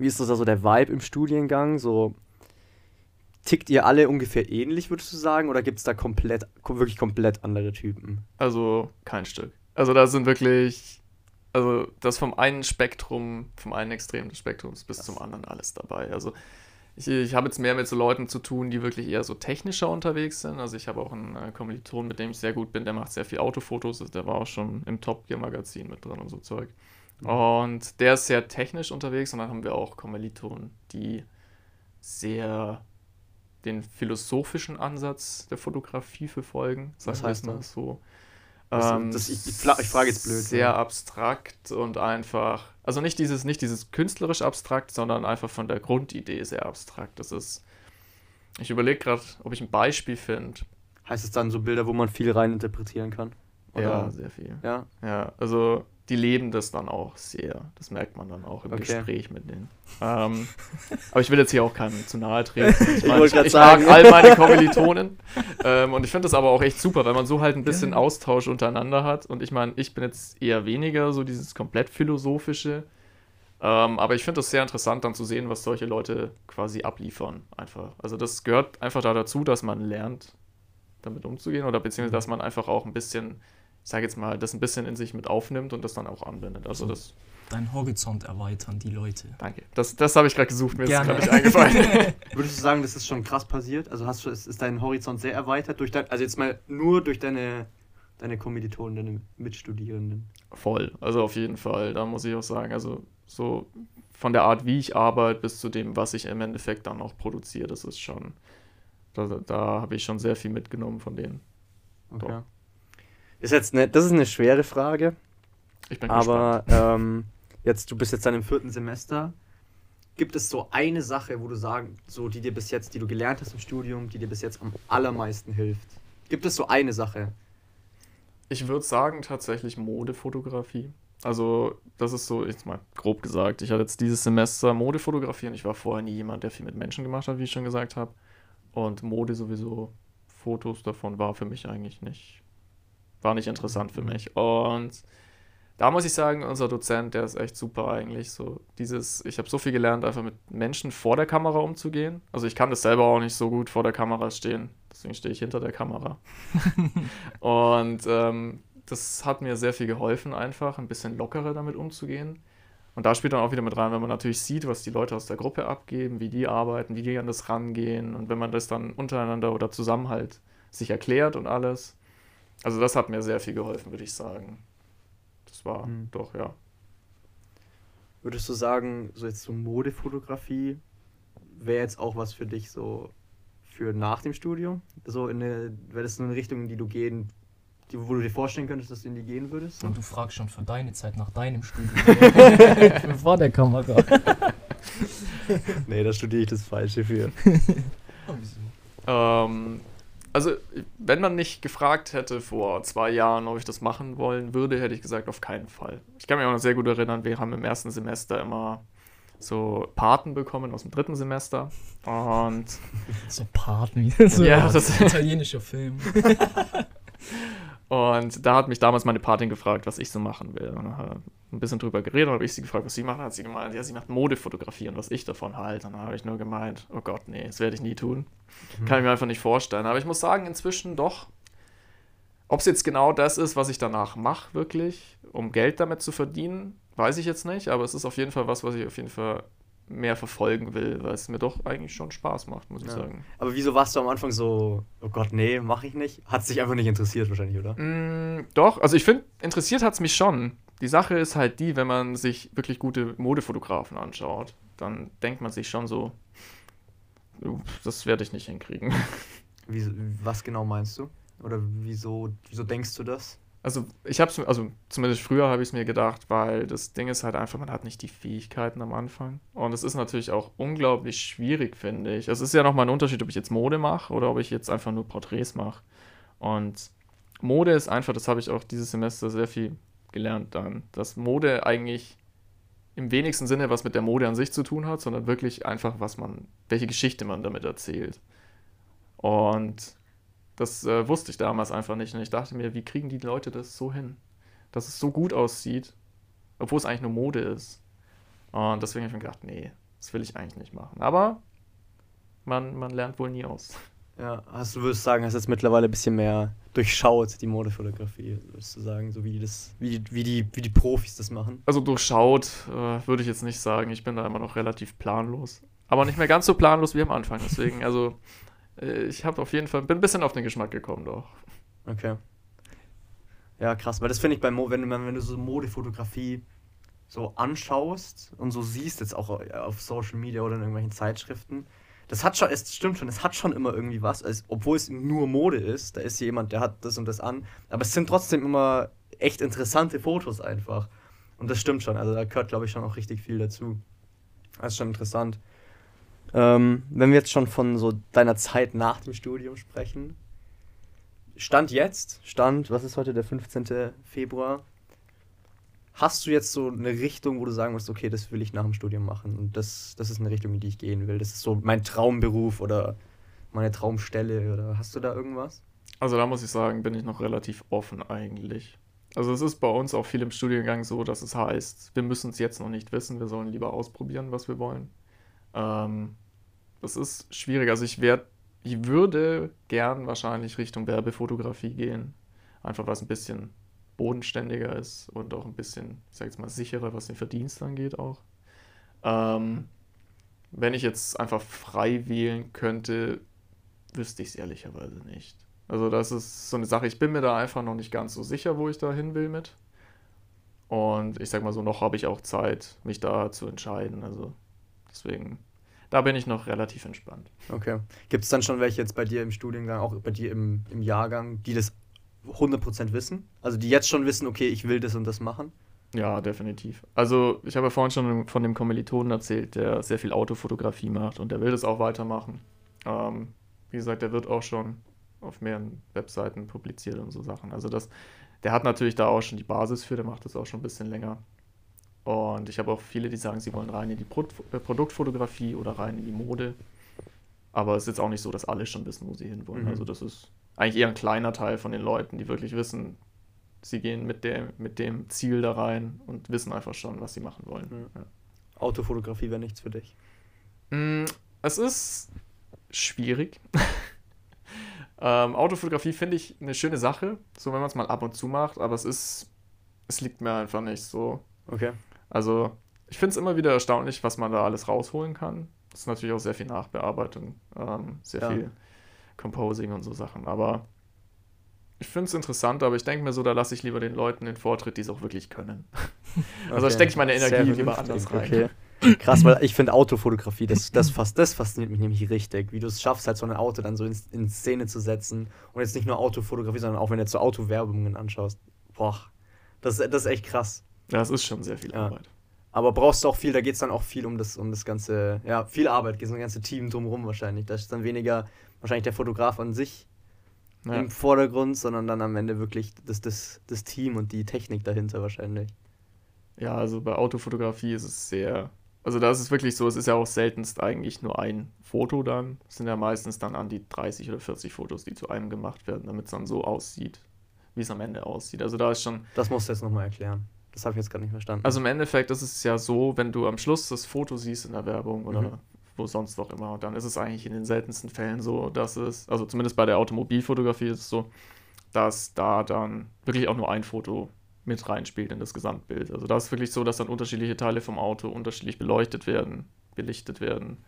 wie ist das da so der Vibe im Studiengang? So tickt ihr alle ungefähr ähnlich, würdest du sagen? Oder gibt es da komplett, ko- wirklich komplett andere Typen? Also kein Stück. Also da sind wirklich, also das vom einen Spektrum, vom einen Extrem des Spektrums bis zum anderen alles dabei. Also ich, ich habe jetzt mehr mit so Leuten zu tun, die wirklich eher so technischer unterwegs sind. Also ich habe auch einen äh, Kommiliton, mit dem ich sehr gut bin, der macht sehr viel Autofotos. Also der war auch schon im Top Gear Magazin mit drin und so Zeug. Und der ist sehr technisch unterwegs und dann haben wir auch Kommilitonen, die sehr den philosophischen Ansatz der Fotografie verfolgen. Was heißt das? So. Das- Ähm, das- ich- ich fra- ich frage jetzt blöd, Sehr ja. abstrakt und einfach, also nicht dieses, nicht dieses künstlerisch abstrakt, sondern einfach von der Grundidee sehr abstrakt. Das ist, ich überlege gerade, ob ich ein Beispiel finde. Heißt es dann so Bilder, wo man viel rein interpretieren kann? Ja, Oder? sehr viel. Ja. Ja, also die leben das dann auch sehr. Das merkt man dann auch im Okay. Gespräch mit denen. Ähm, aber ich will jetzt hier auch keinem zu nahe treten. Ich, mein, ich, ich sagen. mag all meine Kommilitonen. ähm, und ich finde das aber auch echt super, wenn man so halt ein bisschen Austausch untereinander hat. Und ich meine, ich bin jetzt eher weniger so dieses komplett philosophische. Ähm, aber ich finde das sehr interessant, dann zu sehen, was solche Leute quasi abliefern. Einfach. Also das gehört einfach da dazu, dass man lernt, damit umzugehen oder beziehungsweise, dass man einfach auch ein bisschen, sage jetzt mal, das ein bisschen in sich mit aufnimmt und das dann auch anwendet. Also das, Deinen Horizont erweitern, die Leute. danke. Das, das habe ich gerade gesucht, mir Gerne. ist es gerade nicht eingefallen. Würdest du sagen, das ist schon krass passiert? Also hast du, ist, ist dein Horizont sehr erweitert durch dein, also jetzt mal nur durch deine, deine Kommilitonen, deine Mitstudierenden. Voll, also auf jeden Fall. Da muss ich auch sagen, also so von der Art, wie ich arbeite, bis zu dem, was ich im Endeffekt dann auch produziere, das ist schon, da, da habe ich schon sehr viel mitgenommen von denen. Okay. Ist jetzt ne, das ist eine schwere Frage, Ich bin aber ähm, jetzt, du bist jetzt dann im vierten Semester. Gibt es so eine Sache, wo du sagen, so die dir bis jetzt, die du gelernt hast im Studium, die dir bis jetzt am allermeisten hilft? Gibt es so eine Sache? Ich würde sagen, tatsächlich Modefotografie. Also, das ist so, jetzt mal grob gesagt. Ich hatte jetzt dieses Semester Modefotografie und ich war vorher nie jemand, der viel mit Menschen gemacht hat, wie ich schon gesagt habe. Und Mode sowieso, Fotos davon war für mich eigentlich nicht, war nicht interessant für mich. Und da muss ich sagen, unser Dozent, der ist echt super eigentlich. So dieses, ich habe so viel gelernt, einfach mit Menschen vor der Kamera umzugehen. Also ich kann das selber auch nicht so gut vor der Kamera stehen. Deswegen stehe ich hinter der Kamera. Und ähm, das hat mir sehr viel geholfen, einfach ein bisschen lockerer damit umzugehen. Und da spielt dann auch wieder mit rein, wenn man natürlich sieht, was die Leute aus der Gruppe abgeben, wie die arbeiten, wie die an das rangehen und wenn man das dann untereinander oder zusammen halt sich erklärt und alles. Also das hat mir sehr viel geholfen, würde ich sagen. Das war Mhm. doch, ja. Würdest du sagen, so jetzt so Modefotografie wäre jetzt auch was für dich so für nach dem Studium? So in eine, wäre das eine Richtung, in die du gehen, die, wo du dir vorstellen könntest, dass du in die gehen würdest? Und du fragst schon für deine Zeit nach deinem Studium. Vor der Kamera. nee, da studiere ich das Falsche für. Oh, wieso? Ähm, also, wenn man mich gefragt hätte vor zwei Jahren, ob ich das machen wollen würde, hätte ich gesagt, auf keinen Fall. Ich kann mich auch noch sehr gut erinnern, wir haben im ersten Semester immer so Paten bekommen aus dem dritten Semester. Und So Paten, wie so Ja, ein das- italienischer Film. Und da hat mich damals meine Patin gefragt, was ich so machen will. Ein bisschen drüber geredet und habe ich sie gefragt, was sie macht. Hat sie gemeint, ja, sie macht Modefotografie und was ich davon halte. Und dann habe ich nur gemeint, oh Gott, nee, das werde ich nie tun. Kann ich mir einfach nicht vorstellen. Aber ich muss sagen, inzwischen doch. Ob es jetzt genau das ist, was ich danach mache, wirklich, um Geld damit zu verdienen, weiß ich jetzt nicht. Aber es ist auf jeden Fall was, was ich auf jeden Fall mehr verfolgen will, weil es mir doch eigentlich schon Spaß macht, muss ich Ja. sagen. Aber wieso warst du am Anfang so, oh Gott, nee, mache ich nicht? Hat sich einfach nicht interessiert wahrscheinlich, oder? Mm, doch, also ich finde, interessiert hat es mich schon. Die Sache ist halt die, wenn man sich wirklich gute Modefotografen anschaut, dann denkt man sich schon so, "Uh, das werde ich nicht hinkriegen. Wie, was genau meinst du? Oder wieso, wieso denkst du das? Also ich habe es, also zumindest früher habe ich es mir gedacht, weil das Ding ist halt einfach, man hat nicht die Fähigkeiten am Anfang. Und es ist natürlich auch unglaublich schwierig, finde ich. Es ist ja nochmal ein Unterschied, ob ich jetzt Mode mache oder ob ich jetzt einfach nur Porträts mache. Und Mode ist einfach, das habe ich auch dieses Semester sehr viel gelernt dann, dass Mode eigentlich im wenigsten Sinne was mit der Mode an sich zu tun hat, sondern wirklich einfach, was man, welche Geschichte man damit erzählt. Und das äh, wusste ich damals einfach nicht. Und ich dachte mir, wie kriegen die Leute das so hin? Dass es so gut aussieht, obwohl es eigentlich nur Mode ist. Und deswegen habe ich mir gedacht, nee, das will ich eigentlich nicht machen. Aber man, man lernt wohl nie aus. Ja, hast du würdest sagen, hast jetzt mittlerweile ein bisschen mehr durchschaut, die Modefotografie, würdest du sagen, so wie die das, wie wie die, wie die Profis das machen? Also durchschaut äh, würde ich jetzt nicht sagen. Ich bin da immer noch relativ planlos. Aber nicht mehr ganz so planlos wie am Anfang. Deswegen, also äh, ich habe auf jeden Fall, bin ein bisschen auf den Geschmack gekommen doch. Okay. Ja, krass, weil das finde ich bei Mo wenn, du- wenn du so Modefotografie so anschaust und so siehst, jetzt auch auf Social Media oder in irgendwelchen Zeitschriften, das hat schon, es stimmt schon, es hat schon immer irgendwie was, als, obwohl es nur Mode ist, da ist jemand, der hat das und das an, aber es sind trotzdem immer echt interessante Fotos einfach. Und das stimmt schon, also da gehört, glaube ich, schon auch richtig viel dazu. Das ist schon interessant. Ähm, wenn wir jetzt schon von so deiner Zeit nach dem Studium sprechen, Stand jetzt, Stand, was ist heute der 15. Februar? Hast du jetzt so eine Richtung, wo du sagen musst, okay, das will ich nach dem Studium machen und das, das ist eine Richtung, in die ich gehen will. Das ist so mein Traumberuf oder meine Traumstelle oder hast du da irgendwas? Also da muss ich sagen, bin ich noch relativ offen eigentlich. Also es ist bei uns auch viel im Studiengang so, dass es heißt, wir müssen es jetzt noch nicht wissen, wir sollen lieber ausprobieren, was wir wollen. Ähm, das ist schwierig. Also ich werde, ich würde gern wahrscheinlich Richtung Werbefotografie gehen. Einfach es ein bisschen bodenständiger ist und auch ein bisschen, ich sag jetzt mal, sicherer, was den Verdienst angeht auch. Ähm, wenn ich jetzt einfach frei wählen könnte, wüsste ich es ehrlicherweise nicht. Also das ist so eine Sache, ich bin mir da einfach noch nicht ganz so sicher, wo ich da hin will mit. Und ich sag mal so, noch habe ich auch Zeit, mich da zu entscheiden. Also deswegen, da bin ich noch relativ entspannt. Okay. Gibt es dann schon welche jetzt bei dir im Studiengang, auch bei dir im, im Jahrgang, die das 100% wissen? Also die jetzt schon wissen, okay, ich will das und das machen? Ja, definitiv. Also ich habe ja vorhin schon von dem Kommilitonen erzählt, der sehr viel Autofotografie macht und der will das auch weitermachen. Ähm, wie gesagt, der wird auch schon auf mehreren Webseiten publiziert und so Sachen. Also das, der hat natürlich da auch schon die Basis für, der macht das auch schon ein bisschen länger. Und ich habe auch viele, die sagen, sie wollen rein in die Pro äh, Produktfotografie oder rein in die Mode. Aber es ist jetzt auch nicht so, dass alle schon wissen, wo sie hinwollen. Mhm. Also das ist eigentlich eher ein kleiner Teil von den Leuten, die wirklich wissen, sie gehen mit dem, mit dem Ziel da rein und wissen einfach schon, was sie machen wollen. Mhm. Ja. Autofotografie wäre nichts für dich. Mm, Es ist schwierig. ähm, Autofotografie finde ich eine schöne Sache, so wenn man es mal ab und zu macht, aber es ist, es liegt mir einfach nicht so. Okay. Also, ich finde es immer wieder erstaunlich, was man da alles rausholen kann. Das ist natürlich auch sehr viel Nachbearbeitung, ähm, sehr Ja. viel Composing und so Sachen. Aber ich finde es interessant, aber ich denke mir so, da lasse ich lieber den Leuten den Vortritt, die es auch wirklich können. Also Okay. stecke ich meine Energie lieber anders rein. Okay. Krass, weil ich finde Autofotografie, das, das, fast, das fasziniert mich nämlich richtig, wie du es schaffst, halt so ein Auto dann so in, in Szene zu setzen und jetzt nicht nur Autofotografie, sondern auch wenn du jetzt so Autowerbungen anschaust. Boah, das, das ist echt krass. Ja, es ist schon sehr viel Ja. Arbeit. Aber brauchst du auch viel, da geht es dann auch viel um das, um das ganze, ja, viel Arbeit, geht so ein ganzes Team drumherum wahrscheinlich. Da ist dann weniger wahrscheinlich der Fotograf an sich Ja. im Vordergrund, sondern dann am Ende wirklich das, das, das Team und die Technik dahinter wahrscheinlich. Ja, also bei Autofotografie ist es sehr. Also da ist es wirklich so, es ist ja auch seltenst eigentlich nur ein Foto dann. Es sind ja meistens dann an die 30 oder 40 Fotos, die zu einem gemacht werden, damit es dann so aussieht, wie es am Ende aussieht. Also da ist schon. Das musst du jetzt nochmal erklären. Das habe ich jetzt gar nicht verstanden. Also im Endeffekt ist es ja so, wenn du am Schluss das Foto siehst in der Werbung oder Mhm. Wo sonst auch immer, dann ist es eigentlich in den seltensten Fällen so, dass es, also zumindest bei der Automobilfotografie ist es so, dass da dann wirklich auch nur ein Foto mit reinspielt in das Gesamtbild. Also da ist wirklich so, dass dann unterschiedliche Teile vom Auto unterschiedlich beleuchtet werden, belichtet werden.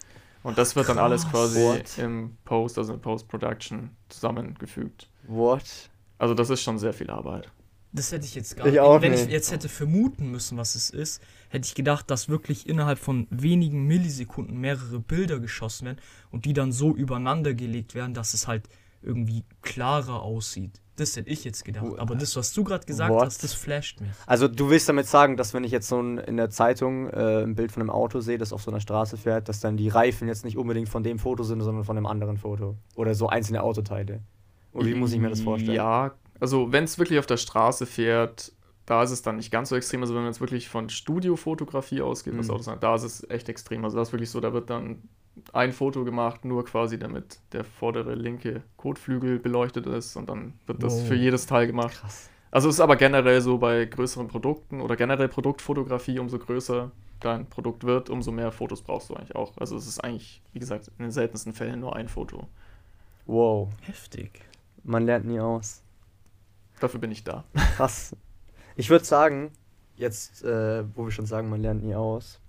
Und das wird dann alles quasi What? im Post, also in Post-Production zusammengefügt. What? Also das ist schon sehr viel Arbeit. Das hätte ich jetzt gar Ich nicht. auch Wenn ich nicht. jetzt hätte vermuten müssen, was es ist, hätte ich gedacht, dass wirklich innerhalb von wenigen Millisekunden mehrere Bilder geschossen werden und die dann so übereinander gelegt werden, dass es halt irgendwie klarer aussieht. Das hätte ich jetzt gedacht. Aber das, was du gerade gesagt What? hast, das flasht mich. Also du willst damit sagen, dass wenn ich jetzt so ein, in der Zeitung äh, ein Bild von einem Auto sehe, das auf so einer Straße fährt, dass dann die Reifen jetzt nicht unbedingt von dem Foto sind, sondern von einem anderen Foto. Oder so einzelne Autoteile. Oder wie muss ich mir das vorstellen? Ja, also wenn es wirklich auf der Straße fährt, da ist es dann nicht ganz so extrem. Also wenn man jetzt wirklich von Studiofotografie ausgeht, was Mhm. Autos sind, da ist es echt extrem. Also da ist wirklich so, da wird dann ein Foto gemacht, nur quasi damit der vordere linke Kotflügel beleuchtet ist und dann wird das Wow. für jedes Teil gemacht. Krass. Also es ist aber generell so bei größeren Produkten oder generell Produktfotografie, umso größer dein Produkt wird, umso mehr Fotos brauchst du eigentlich auch. Also es ist eigentlich, wie gesagt, in den seltensten Fällen nur ein Foto. Wow. Heftig. Man lernt nie aus. Dafür bin ich da. Krass. Ich würde sagen, jetzt, äh, wo wir schon sagen, man lernt nie aus,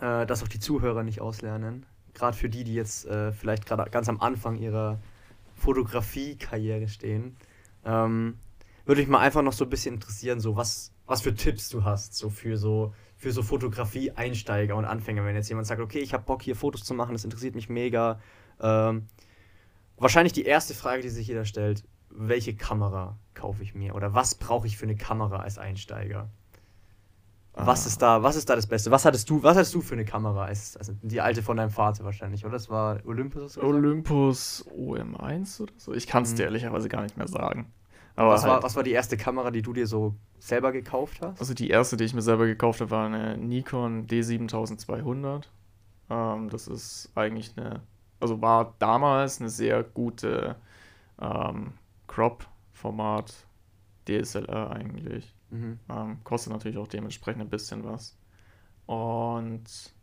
äh, dass auch die Zuhörer nicht auslernen. Gerade für die, die jetzt äh, vielleicht gerade ganz am Anfang ihrer Fotografie-Karriere stehen, ähm, würde mich mal einfach noch so ein bisschen interessieren, so was, was für Tipps du hast, so für so für so Fotografie-Einsteiger und Anfänger, wenn jetzt jemand sagt, okay, ich habe Bock hier Fotos zu machen, das interessiert mich mega. Ähm, wahrscheinlich die erste Frage, die sich jeder stellt, welche Kamera kaufe ich mir oder was brauche ich für eine Kamera als Einsteiger? Was Ah. ist da, was ist da das Beste? Was hattest du, was hattest du für eine Kamera? als- Also die alte von deinem Vater wahrscheinlich, oder? Das war Olympus? gesagt? Olympus OM1 oder so. Ich kann es dir Mhm. ehrlicherweise gar nicht mehr sagen. Aber Was, war, halt, was war die erste Kamera, die du dir so selber gekauft hast? also die erste, die ich mir selber gekauft habe, war eine Nikon D7200. Ähm, das ist eigentlich eine, also war damals eine sehr gute ähm, Crop-Format DSLR eigentlich. Mhm. Ähm, kostet natürlich auch dementsprechend ein bisschen was. Und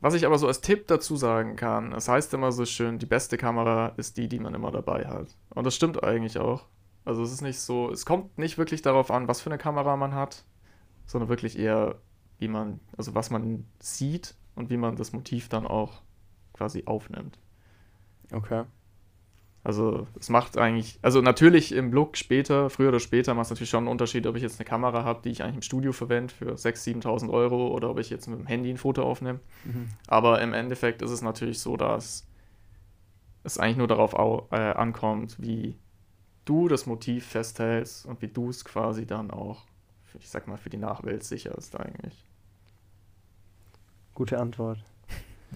was ich aber so als Tipp dazu sagen kann, es heißt immer so schön, die beste Kamera ist die, die man immer dabei hat. Und das stimmt eigentlich auch. Also es ist nicht so, es kommt nicht wirklich darauf an, was für eine Kamera man hat, sondern wirklich eher, wie man, also was man sieht und wie man das Motiv dann auch quasi aufnimmt. Okay. Also es macht eigentlich, also natürlich im Look später, früher oder später, macht es natürlich schon einen Unterschied, ob ich jetzt eine Kamera habe, die ich eigentlich im Studio verwende für 6.000, 7.000 Euro oder ob ich jetzt mit dem Handy ein Foto aufnehme. Mhm. Aber im Endeffekt ist es natürlich so, dass es eigentlich nur darauf au äh, ankommt, wie du das Motiv festhältst und wie du es quasi dann auch, ich sag mal, für die Nachwelt sicherst eigentlich. Gute Antwort.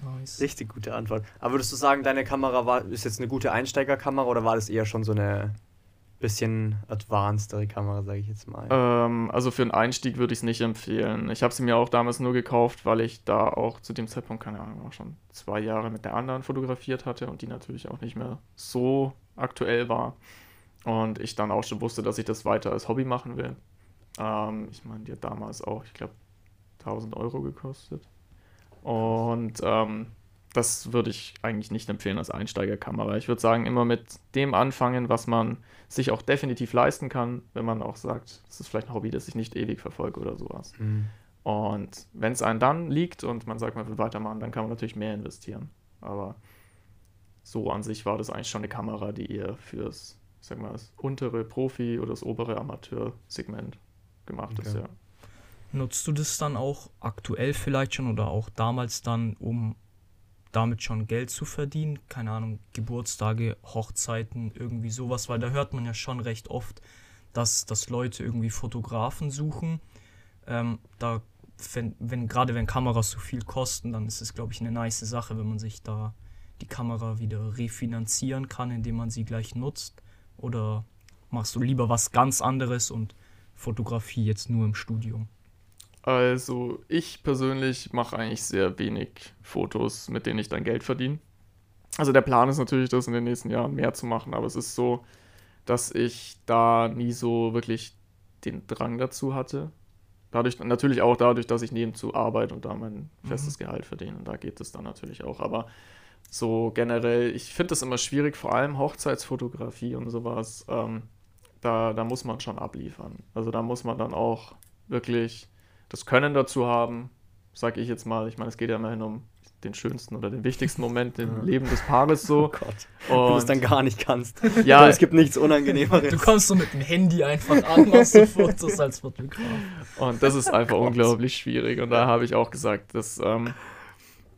Nice. Richtig gute Antwort. Aber würdest du sagen, deine Kamera war, ist jetzt eine gute Einsteigerkamera oder war das eher schon so eine bisschen advancedere Kamera, sage ich jetzt mal? Ähm, also für einen Einstieg würde ich es nicht empfehlen. Ich habe sie mir auch damals nur gekauft, weil ich da auch zu dem Zeitpunkt, keine Ahnung, auch schon zwei Jahre mit der anderen fotografiert hatte und die natürlich auch nicht mehr so aktuell war. Und ich dann auch schon wusste, dass ich das weiter als Hobby machen will. Ähm, ich meine, die hat damals auch, ich glaube, 1000 Euro gekostet. Und ähm, das würde ich eigentlich nicht empfehlen als Einsteigerkamera. Ich würde sagen, immer mit dem anfangen, was man sich auch definitiv leisten kann, wenn man auch sagt, das ist vielleicht ein Hobby, das ich nicht ewig verfolge oder sowas. Mhm. Und wenn es einem dann liegt und man sagt, man will weitermachen, dann kann man natürlich mehr investieren. Aber so an sich war das eigentlich schon eine Kamera, die eher fürs, ich sag mal, das untere Profi- oder das obere Amateursegment gemacht ist, Okay. ja. Nutzt du das dann auch aktuell vielleicht schon oder auch damals dann, um damit schon Geld zu verdienen? Keine Ahnung, Geburtstage, Hochzeiten, irgendwie sowas, weil da hört man ja schon recht oft, dass, dass Leute irgendwie Fotografen suchen. Ähm, da, wenn, wenn, gerade wenn Kameras so viel kosten, dann ist es, glaube ich, eine nice Sache, wenn man sich da die Kamera wieder refinanzieren kann, indem man sie gleich nutzt. Oder machst du lieber was ganz anderes und Fotografie jetzt nur im Studium? Also ich persönlich mache eigentlich sehr wenig Fotos, mit denen ich dann Geld verdiene. Also der Plan ist natürlich, das in den nächsten Jahren mehr zu machen, aber es ist so, dass ich da nie so wirklich den Drang dazu hatte. Dadurch, natürlich auch dadurch, dass ich nebenzu arbeite und da mein festes Gehalt verdiene. Und da geht es dann natürlich auch. Aber so generell, ich finde das immer schwierig, vor allem Hochzeitsfotografie und sowas. Ähm, da, da muss man schon abliefern. Also da muss man dann auch wirklich das Können dazu haben, sag ich jetzt mal. Ich meine, es geht ja immerhin um den schönsten oder den wichtigsten Moment im Ja. Leben des Paares Oh so. Gott. Du Und es dann gar nicht kannst. ja, es gibt nichts Unangenehmeres. Du kommst so mit dem Handy einfach an, machst so Fotos als Fotograf. Und das ist einfach Gott. unglaublich schwierig. Und da habe ich auch gesagt, dass ähm,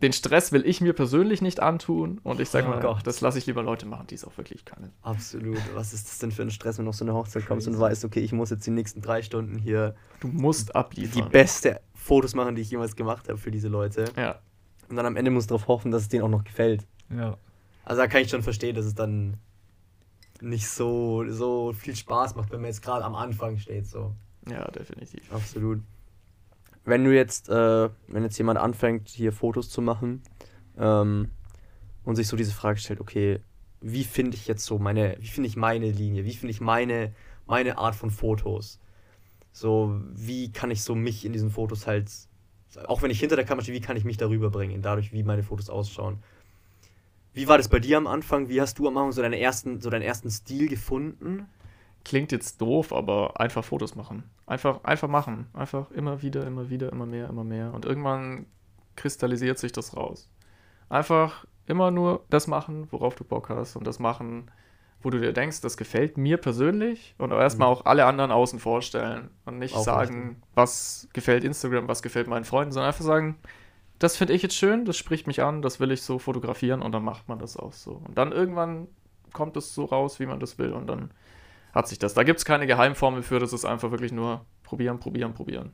den Stress will ich mir persönlich nicht antun. Und ich sage Oh mal, Gott. das lasse ich lieber Leute machen, die es auch wirklich können. Absolut. Was ist das denn für ein Stress, wenn du auf so eine Hochzeit kommst und weißt, okay, ich muss jetzt die nächsten drei Stunden hier Du musst die abliefern. beste Fotos machen, die ich jemals gemacht habe für diese Leute. Ja, Und dann am Ende musst du darauf hoffen, dass es denen auch noch gefällt. Ja. Also da kann ich schon verstehen, dass es dann nicht so, so viel Spaß macht, wenn man jetzt gerade am Anfang steht. So. ja, definitiv. Absolut. Wenn du jetzt, äh, wenn jetzt jemand anfängt, hier Fotos zu machen ähm, und sich so diese Frage stellt, okay, wie finde ich jetzt so meine, wie finde ich meine Linie, wie finde ich meine, meine Art von Fotos? So, wie kann ich so mich in diesen Fotos halt, auch wenn ich hinter der Kamera stehe, wie kann ich mich darüber bringen, dadurch, wie meine Fotos ausschauen? Wie war das bei dir am Anfang? Wie hast du am Anfang so, deine ersten, so deinen ersten Stil gefunden? Klingt jetzt doof, aber einfach Fotos machen. Einfach, einfach machen. Einfach immer wieder, immer wieder, immer mehr, immer mehr. Und irgendwann kristallisiert sich das raus. Einfach immer nur das machen, worauf du Bock hast. Und das machen, wo du dir denkst, das gefällt mir persönlich. Und erstmal Mhm. auch alle anderen außen vorstellen. Und nicht Auch sagen, was gefällt Instagram, was gefällt meinen Freunden, sondern einfach sagen, das finde ich jetzt schön, das spricht mich an, das will ich so fotografieren und dann macht man das auch so. Und dann irgendwann kommt es so raus, wie man das will und dann hat sich das. Da gibt es keine Geheimformel für, das ist einfach wirklich nur probieren, probieren, probieren.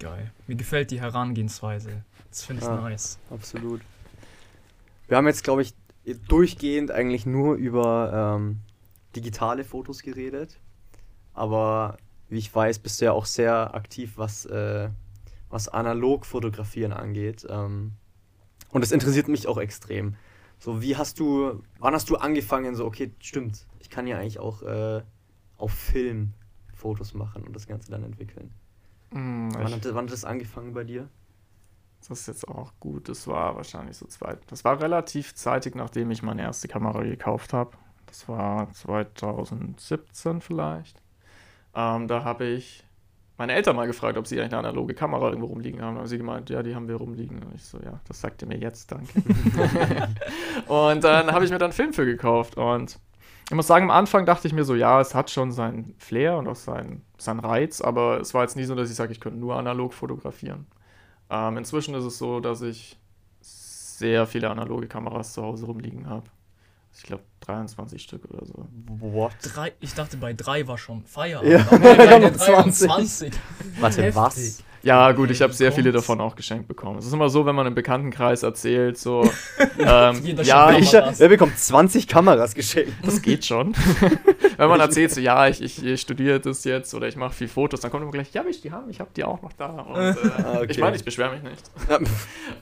Geil. Mir gefällt die Herangehensweise. Das finde ich Ja. nice. Absolut. Wir haben jetzt, glaube ich, durchgehend eigentlich nur über ähm, digitale Fotos geredet. Aber wie ich weiß, bist du ja auch sehr aktiv, was, äh, was analog fotografieren angeht. Ähm, und das interessiert mich auch extrem. So, wie hast du, wann hast du angefangen, so, okay, stimmt, ich kann ja eigentlich auch äh, auf Film Fotos machen und das Ganze dann entwickeln. Hm, Wann hat, wann hat das angefangen bei dir? das ist jetzt auch gut. Das war wahrscheinlich so zweit. Das war relativ zeitig, nachdem ich meine erste Kamera gekauft habe. Das war 2017 vielleicht. Ähm, da habe ich meine Eltern mal gefragt, ob sie eigentlich eine analoge Kamera irgendwo rumliegen haben. Da haben sie gemeint, ja, die haben wir rumliegen. Und ich so, ja, das sagt ihr mir jetzt, danke. und dann habe ich mir dann einen Film für gekauft. Und ich muss sagen, am Anfang dachte ich mir so, ja, es hat schon seinen Flair und auch seinen, seinen Reiz, aber es war jetzt nie so, dass ich sage, ich könnte nur analog fotografieren. Ähm, inzwischen ist es so, dass ich sehr viele analoge Kameras zu Hause rumliegen habe. Ich glaube 23 Stück oder so. What? Drei, ich dachte, bei drei war schon Feierabend. Ja, aber bei der 20. 23. Warte, Heftig. was? Ja, gut, ich habe sehr viele davon auch geschenkt bekommen. Es ist immer so, wenn man im Bekanntenkreis erzählt, so, ähm, ja, ich, wer bekommt 20 Kameras geschenkt? das geht schon. wenn man erzählt, so, ja, ich, ich, ich studiere das jetzt oder ich mache viel Fotos, dann kommt immer gleich, ja, will ich die haben? Ich habe die auch noch da. Und, äh, Ah, okay. Ich meine, ich beschwere mich nicht.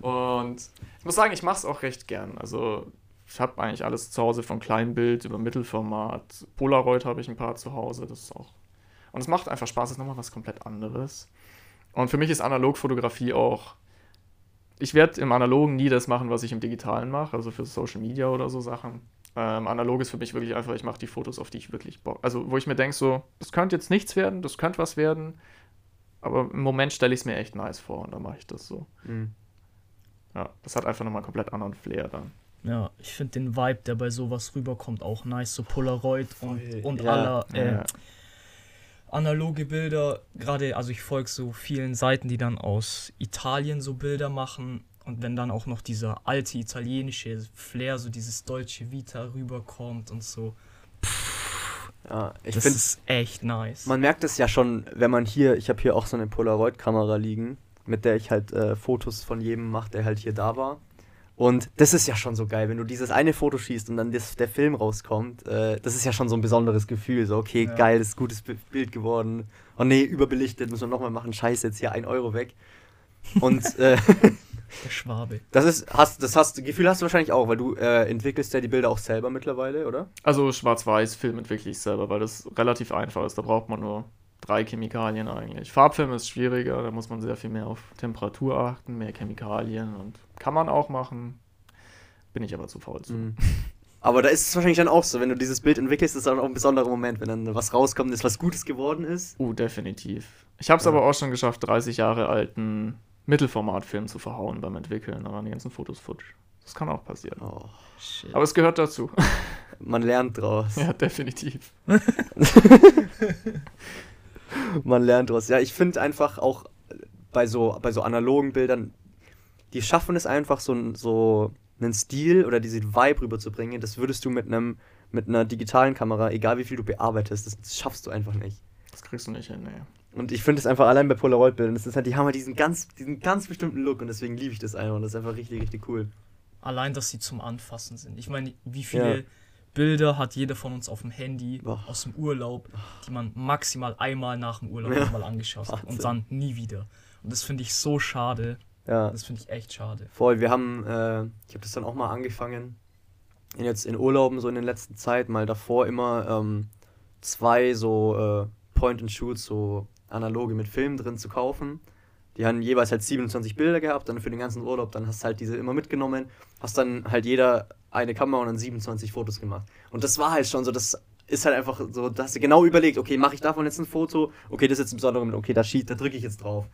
Und ich muss sagen, ich mache es auch recht gern. Also ich habe eigentlich alles zu Hause von Kleinbild über Mittelformat. Polaroid habe ich ein paar zu Hause. Das ist auch. Und es macht einfach Spaß. Es ist nochmal was komplett anderes. Und für mich ist Analogfotografie auch. Ich werde im Analogen nie das machen, was ich im Digitalen mache, also für Social Media oder so Sachen. Ähm, analog ist für mich wirklich einfach, ich mache die Fotos, auf die ich wirklich Bock. Also, wo ich mir denke, so, das könnte jetzt nichts werden, das könnte was werden, aber im Moment stelle ich es mir echt nice vor und dann mache ich das so. Hm. Ja, das hat einfach nochmal einen komplett anderen Flair dann. Ja, ich finde den Vibe, der bei sowas rüberkommt, auch nice. So Polaroid und, Voll, und ja. aller äh, Ja. analoge Bilder. Gerade, also ich folge so vielen Seiten, die dann aus Italien so Bilder machen. Und wenn dann auch noch dieser alte italienische Flair, so dieses deutsche Vita rüberkommt und so. Ja, ich das finde, ist echt nice. man merkt es ja schon, wenn man hier, ich habe hier auch so eine Polaroid-Kamera liegen, mit der ich halt äh, Fotos von jedem mache, der halt hier da war. Und das ist ja schon so geil, wenn du dieses eine Foto schießt und dann das, der Film rauskommt. Äh, das ist ja schon so ein besonderes Gefühl. So, okay, Ja. geil, das ist ein gutes Bi- Bild geworden. Oh nee, überbelichtet, müssen wir nochmal machen. Scheiße, jetzt hier ein Euro weg. Und äh, der Schwabe. das ist, hast, das hast, Gefühl hast du wahrscheinlich auch, weil du äh, entwickelst ja die Bilder auch selber mittlerweile, oder? Also Schwarz-Weiß-Film entwickle ich selber, weil das relativ einfach ist. Da braucht man nur drei Chemikalien eigentlich. Farbfilm ist schwieriger, da muss man sehr viel mehr auf Temperatur achten, mehr Chemikalien und kann man auch machen. Bin ich aber zu faul zu. Mhm. Aber da ist es wahrscheinlich dann auch so, wenn du dieses Bild entwickelst, ist das auch ein besonderer Moment, wenn dann was rauskommt, ist was Gutes geworden ist. Uh, definitiv. Ich habe es Ja. aber auch schon geschafft, 30 Jahre alten Mittelformatfilm zu verhauen beim Entwickeln. Da waren die ganzen Fotos futsch. Das kann auch passieren. Oh, Shit. Aber es gehört dazu. man lernt draus. ja, definitiv. Man lernt draus. Ja, ich finde einfach auch bei so, bei so analogen Bildern, die schaffen es einfach so, so einen Stil oder diese Vibe rüberzubringen. Das würdest du mit einem mit einer digitalen Kamera, egal wie viel du bearbeitest, das, das schaffst du einfach nicht. Das kriegst du nicht hin, nee. Und ich finde es einfach allein bei Polaroid-Bildern, das ist halt, die haben halt diesen ganz, diesen ganz bestimmten Look und deswegen liebe ich das einfach und das ist einfach richtig, richtig cool. Allein, dass sie zum Anfassen sind. Ich meine, wie viele Ja. Bilder hat jeder von uns auf dem Handy Boah. aus dem Urlaub, die man maximal einmal nach dem Urlaub Ja. nochmal angeschaut hat und dann nie wieder. Und das finde ich so schade. Ja. Das finde ich echt schade. Voll, wir haben, äh, ich habe das dann auch mal angefangen, in jetzt in Urlauben so in den letzten Zeit, mal davor immer ähm, zwei so äh, Point-and-Shoots, so analoge mit Film drin zu kaufen. Die haben jeweils halt 27 Bilder gehabt, dann für den ganzen Urlaub, dann hast du halt diese immer mitgenommen, hast dann halt jeder eine Kamera und dann 27 Fotos gemacht. Und das war halt schon so, das ist halt einfach so, da hast du genau überlegt, okay, mache ich davon jetzt ein Foto, okay, das ist jetzt ein besonderer Moment, okay, da, da drücke ich jetzt drauf.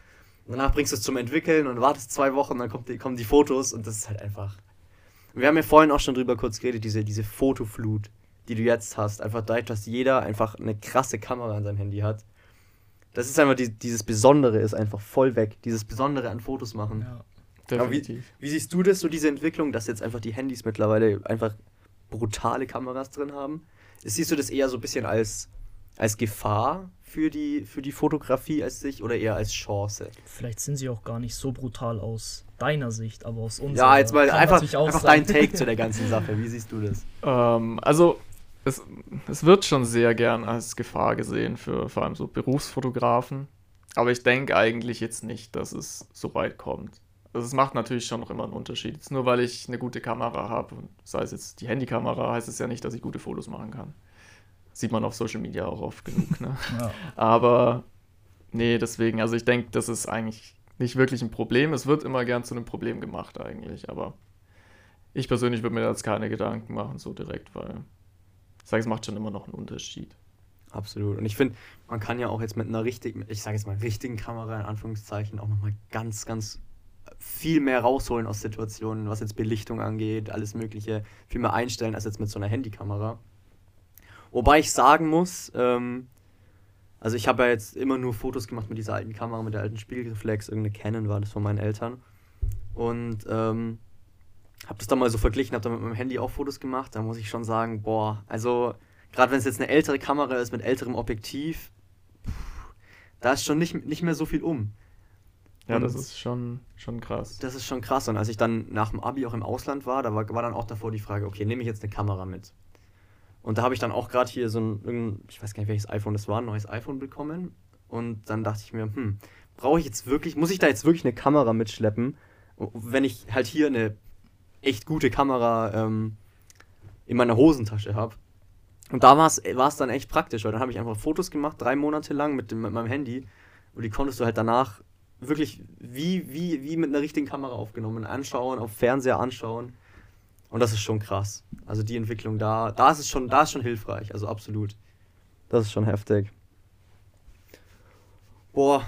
Danach bringst du es zum Entwickeln und wartest zwei Wochen, dann kommt die, kommen die Fotos und das ist halt einfach. Wir haben ja vorhin auch schon drüber kurz geredet, diese, diese Fotoflut, die du jetzt hast. Einfach dadurch, dass jeder einfach eine krasse Kamera an seinem Handy hat. Das ist einfach, die, dieses Besondere ist einfach voll weg. Dieses Besondere an Fotos machen. Ja. Aber wie- Definitiv. Wie siehst du das, so diese Entwicklung, dass jetzt einfach die Handys mittlerweile einfach brutale Kameras drin haben? Siehst du das eher so ein bisschen als, als Gefahr für die, für die Fotografie als sich oder eher als Chance? Vielleicht sind sie auch gar nicht so brutal aus deiner Sicht, aber aus unserer. Ja, jetzt mal einfach, einfach sein. dein Take zu der ganzen Sache. Wie siehst du das? Ähm, also, es, es wird schon sehr gern als Gefahr gesehen für vor allem so Berufsfotografen. Aber ich denke eigentlich jetzt nicht, dass es so weit kommt. Also es macht natürlich schon noch immer einen Unterschied. Jetzt nur weil ich eine gute Kamera habe, sei es jetzt die Handykamera, heißt es ja nicht, dass ich gute Fotos machen kann. Sieht man auf Social Media auch oft genug. Ne? Ja. Aber nee, deswegen, also ich denke, das ist eigentlich nicht wirklich ein Problem. Es wird immer gern zu einem Problem gemacht eigentlich, aber ich persönlich würde mir da jetzt keine Gedanken machen, so direkt, weil ich sage, es macht schon immer noch einen Unterschied. Absolut. Und ich finde, man kann ja auch jetzt mit einer richtigen, ich sage jetzt mal richtigen Kamera in Anführungszeichen, auch nochmal ganz, ganz viel mehr rausholen aus Situationen, was jetzt Belichtung angeht, alles Mögliche, viel mehr einstellen als jetzt mit so einer Handykamera. Wobei ich sagen muss, ähm, also ich habe ja jetzt immer nur Fotos gemacht mit dieser alten Kamera, mit der alten Spiegelreflex, irgendeine Canon war das von meinen Eltern. Und ähm, habe das dann mal so verglichen, habe dann mit meinem Handy auch Fotos gemacht. Da muss ich schon sagen, boah, also gerade wenn es jetzt eine ältere Kamera ist mit älterem Objektiv, pff, da ist schon nicht, nicht mehr so viel um. Ja, Und das ist schon, schon krass. Das ist schon krass. Und als ich dann nach dem Abi auch im Ausland war, da war, war dann auch davor die Frage, okay, nehme ich jetzt eine Kamera mit? Und da habe ich dann auch gerade hier so ein, ich weiß gar nicht, welches iPhone das war, ein neues iPhone bekommen. Und dann dachte ich mir, hm, brauche ich jetzt wirklich, muss ich da jetzt wirklich eine Kamera mitschleppen, wenn ich halt hier eine echt gute Kamera ähm, in meiner Hosentasche habe? Und da war es dann echt praktisch, weil dann habe ich einfach Fotos gemacht, drei Monate lang mit, dem, mit meinem Handy. Und die konntest du halt danach wirklich wie, wie, wie mit einer richtigen Kamera aufgenommen anschauen, auf Fernseher anschauen. Und das ist schon krass. Also die Entwicklung da, da ist es schon, da ist schon hilfreich, also absolut. Das ist schon heftig. Boah,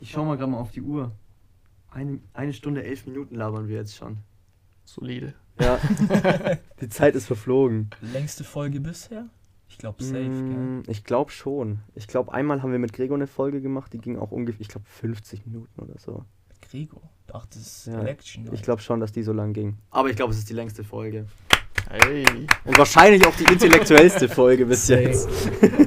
ich schau mal gerade mal auf die Uhr. Eine, eine Stunde, elf Minuten labern wir jetzt schon. Solide. Ja, die Zeit ist verflogen. Längste Folge bisher? Ich glaube safe, gell? Mm, Ich glaube schon. Ich glaube, einmal haben wir mit Gregor eine Folge gemacht, die ging auch ungefähr, ich glaube, 50 Minuten oder so. Gregor. Dachte, das ist Ja, Election. Ich glaube schon, dass die so lang ging. Aber ich glaube, es ist die längste Folge. Hey. Und wahrscheinlich auch die intellektuellste Folge bis jetzt.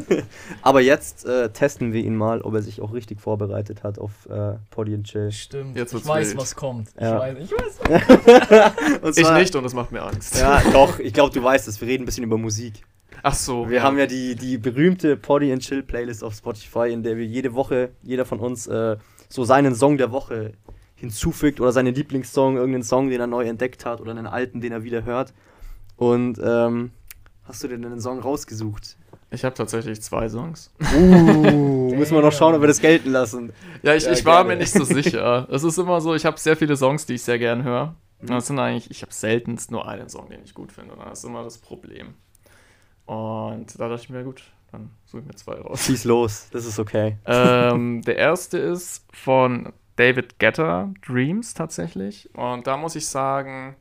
Aber jetzt äh, testen wir ihn mal, ob er sich auch richtig vorbereitet hat auf äh, Poddy and Chill. Stimmt. Jetzt ich weiß, wild. was kommt. Ich Ja. weiß, ich weiß. Und Ich nicht und das macht mir Angst. Ja, doch, ich glaube, du weißt es. Wir reden ein bisschen über Musik. Ach so. Wir haben ja die, die berühmte Poddy and Chill Playlist auf Spotify, in der wir jede Woche, jeder von uns, äh, so seinen Song der Woche hinzufügt oder seinen Lieblingssong, irgendeinen Song, den er neu entdeckt hat oder einen alten, den er wieder hört. Und ähm, hast du denn einen Song rausgesucht? Ich habe tatsächlich zwei Songs. Uh, müssen wir noch schauen, ob wir das gelten lassen. Ja, ich, Ja, ich war gerne. mir nicht so sicher. Es ist immer so, ich habe sehr viele Songs, die ich sehr gern höre. Und Das sind eigentlich, ich habe seltenst nur einen Song, den ich gut finde. Und das ist immer das Problem. Und da dachte ich mir, gut, dann suche ich mir zwei raus. Schieß los, das ist okay. ähm, der erste ist von David Guetta, Dreams tatsächlich. Und da muss ich sagen,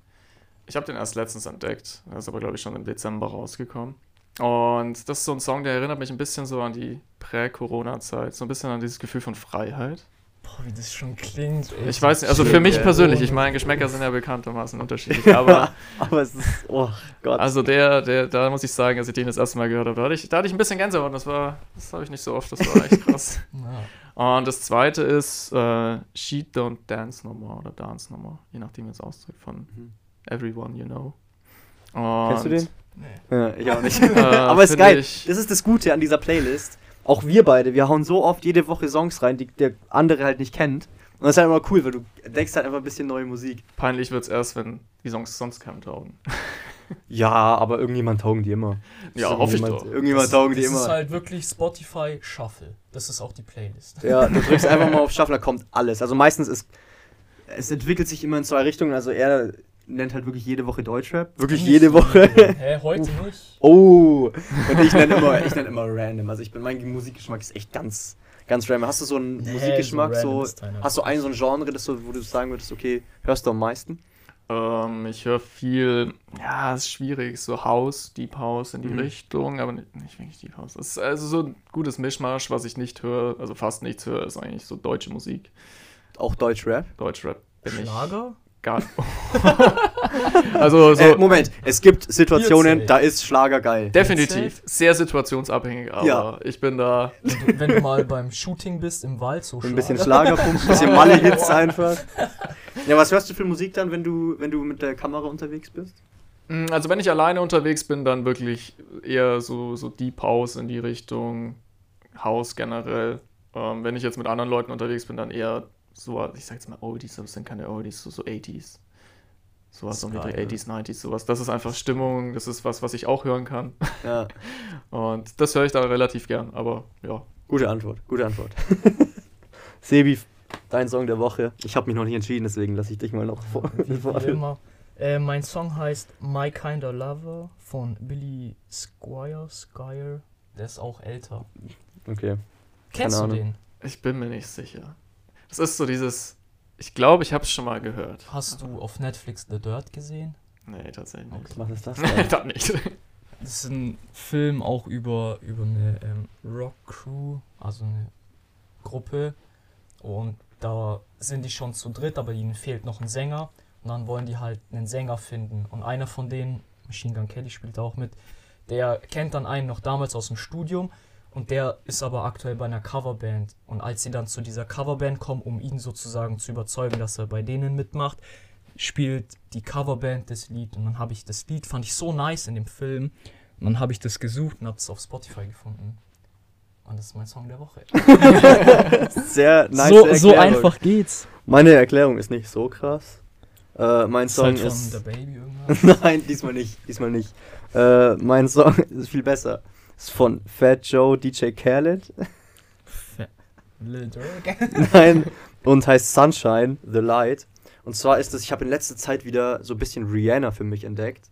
ich habe den erst letztens entdeckt. Er ist aber, glaube ich, schon im Dezember rausgekommen. Und das ist so ein Song, der erinnert mich ein bisschen so an die Prä-Corona-Zeit. So ein bisschen an dieses Gefühl von Freiheit. Boah, wie das schon klingt. ey. Ich weiß nicht, also für mich persönlich, ich meine, Geschmäcker sind ja bekanntermaßen unterschiedlich, aber Aber es ist, oh Gott. also der, der, da muss ich sagen, als ich den das erste Mal gehört habe, da hatte ich, da hatte ich ein bisschen Gänsehaut, das war, das habe ich nicht so oft, das war echt krass. Und das zweite ist äh, She Don't Dance No More oder Dance No More, je nachdem, wie es ausdrückt, von Mhm. Everyone You Know. Und, Kennst du den? Nee. Ja, ich auch nicht. Äh, Aber ist geil. ich- Das ist das Gute an dieser Playlist. Auch wir beide, wir hauen so oft jede Woche Songs rein, die der andere halt nicht kennt. Und das ist halt immer cool, weil du entdeckst halt einfach ein bisschen neue Musik. Peinlich wird es erst, wenn die Songs sonst keinem taugen. Ja, aber irgendjemand taugen die immer. Ja, hoffe ich irgendjemand, doch. Irgendjemand das, taugen die das immer. ist halt wirklich Spotify Shuffle. Das ist auch die Playlist. Ja, du drückst einfach mal auf Shuffle, da kommt alles. Also meistens ist. Es entwickelt sich immer in zwei Richtungen. Also er nennt halt wirklich jede Woche Deutschrap. Wirklich jede Woche. Hä, heute nicht. Oh! Und ich nenne immer, ich nenn immer random. Also ich bin, mein Musikgeschmack ist echt ganz, ganz random. Hast du so einen Nee, Musikgeschmack, so so, hast du nicht. ein so ein Genre, das so, wo du sagen würdest, okay, hörst du am meisten? Ähm, ich höre viel, ja, ist schwierig, so House, Deep House in die Mhm. Richtung, aber nicht, nicht wirklich Deep House. Ist also so ein gutes Mischmasch, was ich nicht höre, also fast nichts höre, ist eigentlich so deutsche Musik. Auch Deutschrap? Deutschrap bin Schlager? ich gar Also so äh, Moment, es gibt Situationen, da ist Schlager geil. definitiv sehr situationsabhängig, aber Ja. ich bin da Wenn du, wenn du mal beim Shooting bist im Wald, so Ein bisschen Schlager. Schlagerpump, ein bisschen Malle-Hits einfach. Ja, was hörst du für Musik dann, wenn du, wenn du mit der Kamera unterwegs bist? Mm, Also wenn ich alleine unterwegs bin, dann wirklich eher so, so Deep House in die Richtung House generell. Ähm, wenn ich jetzt mit anderen Leuten unterwegs bin, dann eher so, ich sag jetzt mal Oldies, aber es sind keine Oldies, so, so 80s. Sowas um die Geil. 80s, 90s, sowas. Das ist einfach Stimmung, das ist was, was ich auch hören kann. Ja, Und das höre ich da relativ gern, aber ja. gute Antwort, gute Antwort. Sebi, dein Song der Woche. Ich habe mich noch nicht entschieden, deswegen lasse ich dich mal noch vor. Wie vor immer. Äh, mein Song heißt My Kinda Lover von Billy Squire. Squire. Der ist auch älter. Okay. Kennst du Ahnung. den? Ich bin mir nicht sicher. Das ist so dieses, ich glaube, ich habe es schon mal gehört. Hast du auf Netflix The Dirt gesehen? Nee, tatsächlich nicht. Was ist das Nee, das nicht. Das ist ein Film auch über, über eine ähm, Rock-Crew, also eine Gruppe. Und da sind die schon zu dritt, aber ihnen fehlt noch ein Sänger. Und dann wollen die halt einen Sänger finden. Und einer von denen, Machine Gun Kelly spielt da auch mit, der kennt dann einen noch damals aus dem Studium. Und der ist aber aktuell bei einer Coverband. Und als sie dann zu dieser Coverband kommen, um ihn sozusagen zu überzeugen, dass er bei denen mitmacht, spielt die Coverband das Lied. Und dann habe ich das Lied, fand ich so nice in dem Film. Und dann habe ich das gesucht und habe es auf Spotify gefunden. Und das ist mein Song der Woche. Sehr nice. so, so einfach geht's. Meine Erklärung ist nicht so krass. Äh, mein Ist Song halt von ist. der Baby irgendwas. Nein, diesmal nicht. Diesmal nicht. Äh, mein Song ist viel besser. Ist von Fat Joe, DJ Khaled. Nein. Und heißt Sunshine, The Light. Und zwar ist es, ich habe in letzter Zeit wieder so ein bisschen Rihanna für mich entdeckt.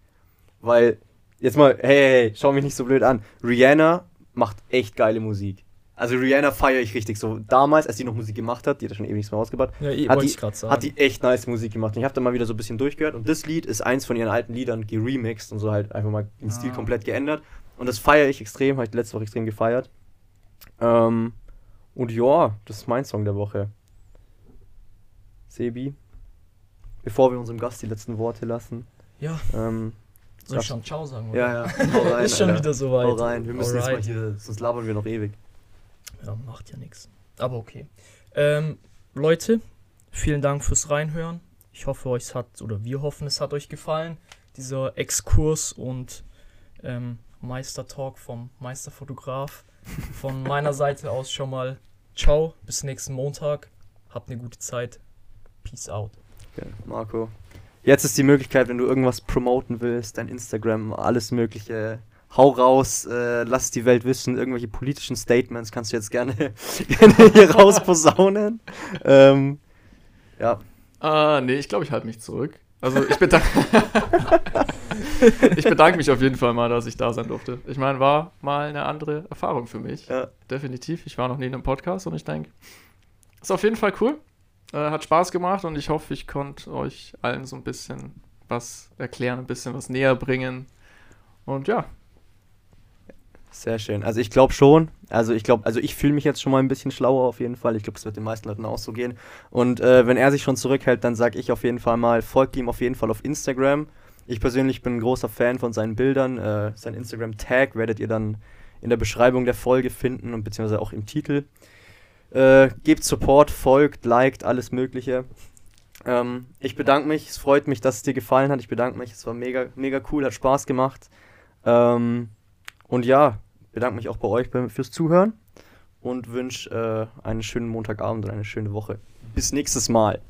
Weil, jetzt mal, hey, hey, hey, schau mich nicht so blöd an. Rihanna macht echt geile Musik. Also Rihanna feiere ich richtig so. Damals, als sie noch Musik gemacht hat, die hat ja schon ewig nichts mehr rausgebracht, Ja, eh, Hat die- ich gerade sagen. hat die echt nice Musik gemacht. Und ich habe da mal wieder so ein bisschen durchgehört. Und das Lied ist eins von ihren alten Liedern geremixed und so halt einfach mal den Stil Ah. komplett geändert. Und das feiere ich extrem, habe ich letzte Woche extrem gefeiert. Ähm, und ja, das ist mein Song der Woche. Sebi, bevor wir unserem Gast die letzten Worte lassen. ja, Ähm, soll ich schon Ciao sagen? oder? ja, ja, hau rein. ist schon Alter. wieder soweit. Hau rein. Wir müssen jetzt mal Alright. hier, sonst labern wir noch ewig. Ja, macht ja nichts. Aber okay. Ähm, Leute, vielen Dank fürs Reinhören. Ich hoffe, euch hat, oder wir hoffen, es hat euch gefallen. Dieser Exkurs und ähm, Meistertalk vom Meisterfotograf. Von meiner Seite aus schon mal ciao, bis nächsten Montag. Habt eine gute Zeit. Peace out. Ja, Marco. Jetzt ist die Möglichkeit, wenn du irgendwas promoten willst, dein Instagram, alles Mögliche. Hau raus, äh, lass die Welt wissen, irgendwelche politischen Statements kannst du jetzt gerne, gerne hier raus posaunen. Ähm, ja, Ah, nee, ich glaube, ich halte mich zurück. Also ich bedanke, ich bedanke mich auf jeden Fall mal, dass ich da sein durfte. Ich meine, war mal eine andere Erfahrung für mich. ja, Definitiv. Ich war noch nie in einem Podcast und ich denke, ist auf jeden Fall cool. Äh, hat Spaß gemacht und ich hoffe, ich konnte euch allen so ein bisschen was erklären, ein bisschen was näher bringen. Und ja, sehr schön. Also ich glaube schon. Also ich glaube, also ich fühle mich jetzt schon mal ein bisschen schlauer auf jeden Fall. Ich glaube, es wird den meisten Leuten auch so gehen. Und äh, wenn er sich schon zurückhält, dann sage ich auf jeden Fall mal, folgt ihm auf jeden Fall auf Instagram. Ich persönlich bin ein großer Fan von seinen Bildern. Äh, sein Instagram-Tag werdet ihr dann in der Beschreibung der Folge finden und beziehungsweise auch im Titel. Äh, gebt Support, folgt, liked, alles Mögliche. Ähm, ich bedanke mich. Es freut mich, dass es dir gefallen hat. Ich bedanke mich. Es war mega, mega cool, hat Spaß gemacht. Ähm, und ja, bedanke mich auch bei euch fürs Zuhören und wünsche äh, einen schönen Montagabend und eine schöne Woche. Bis nächstes Mal.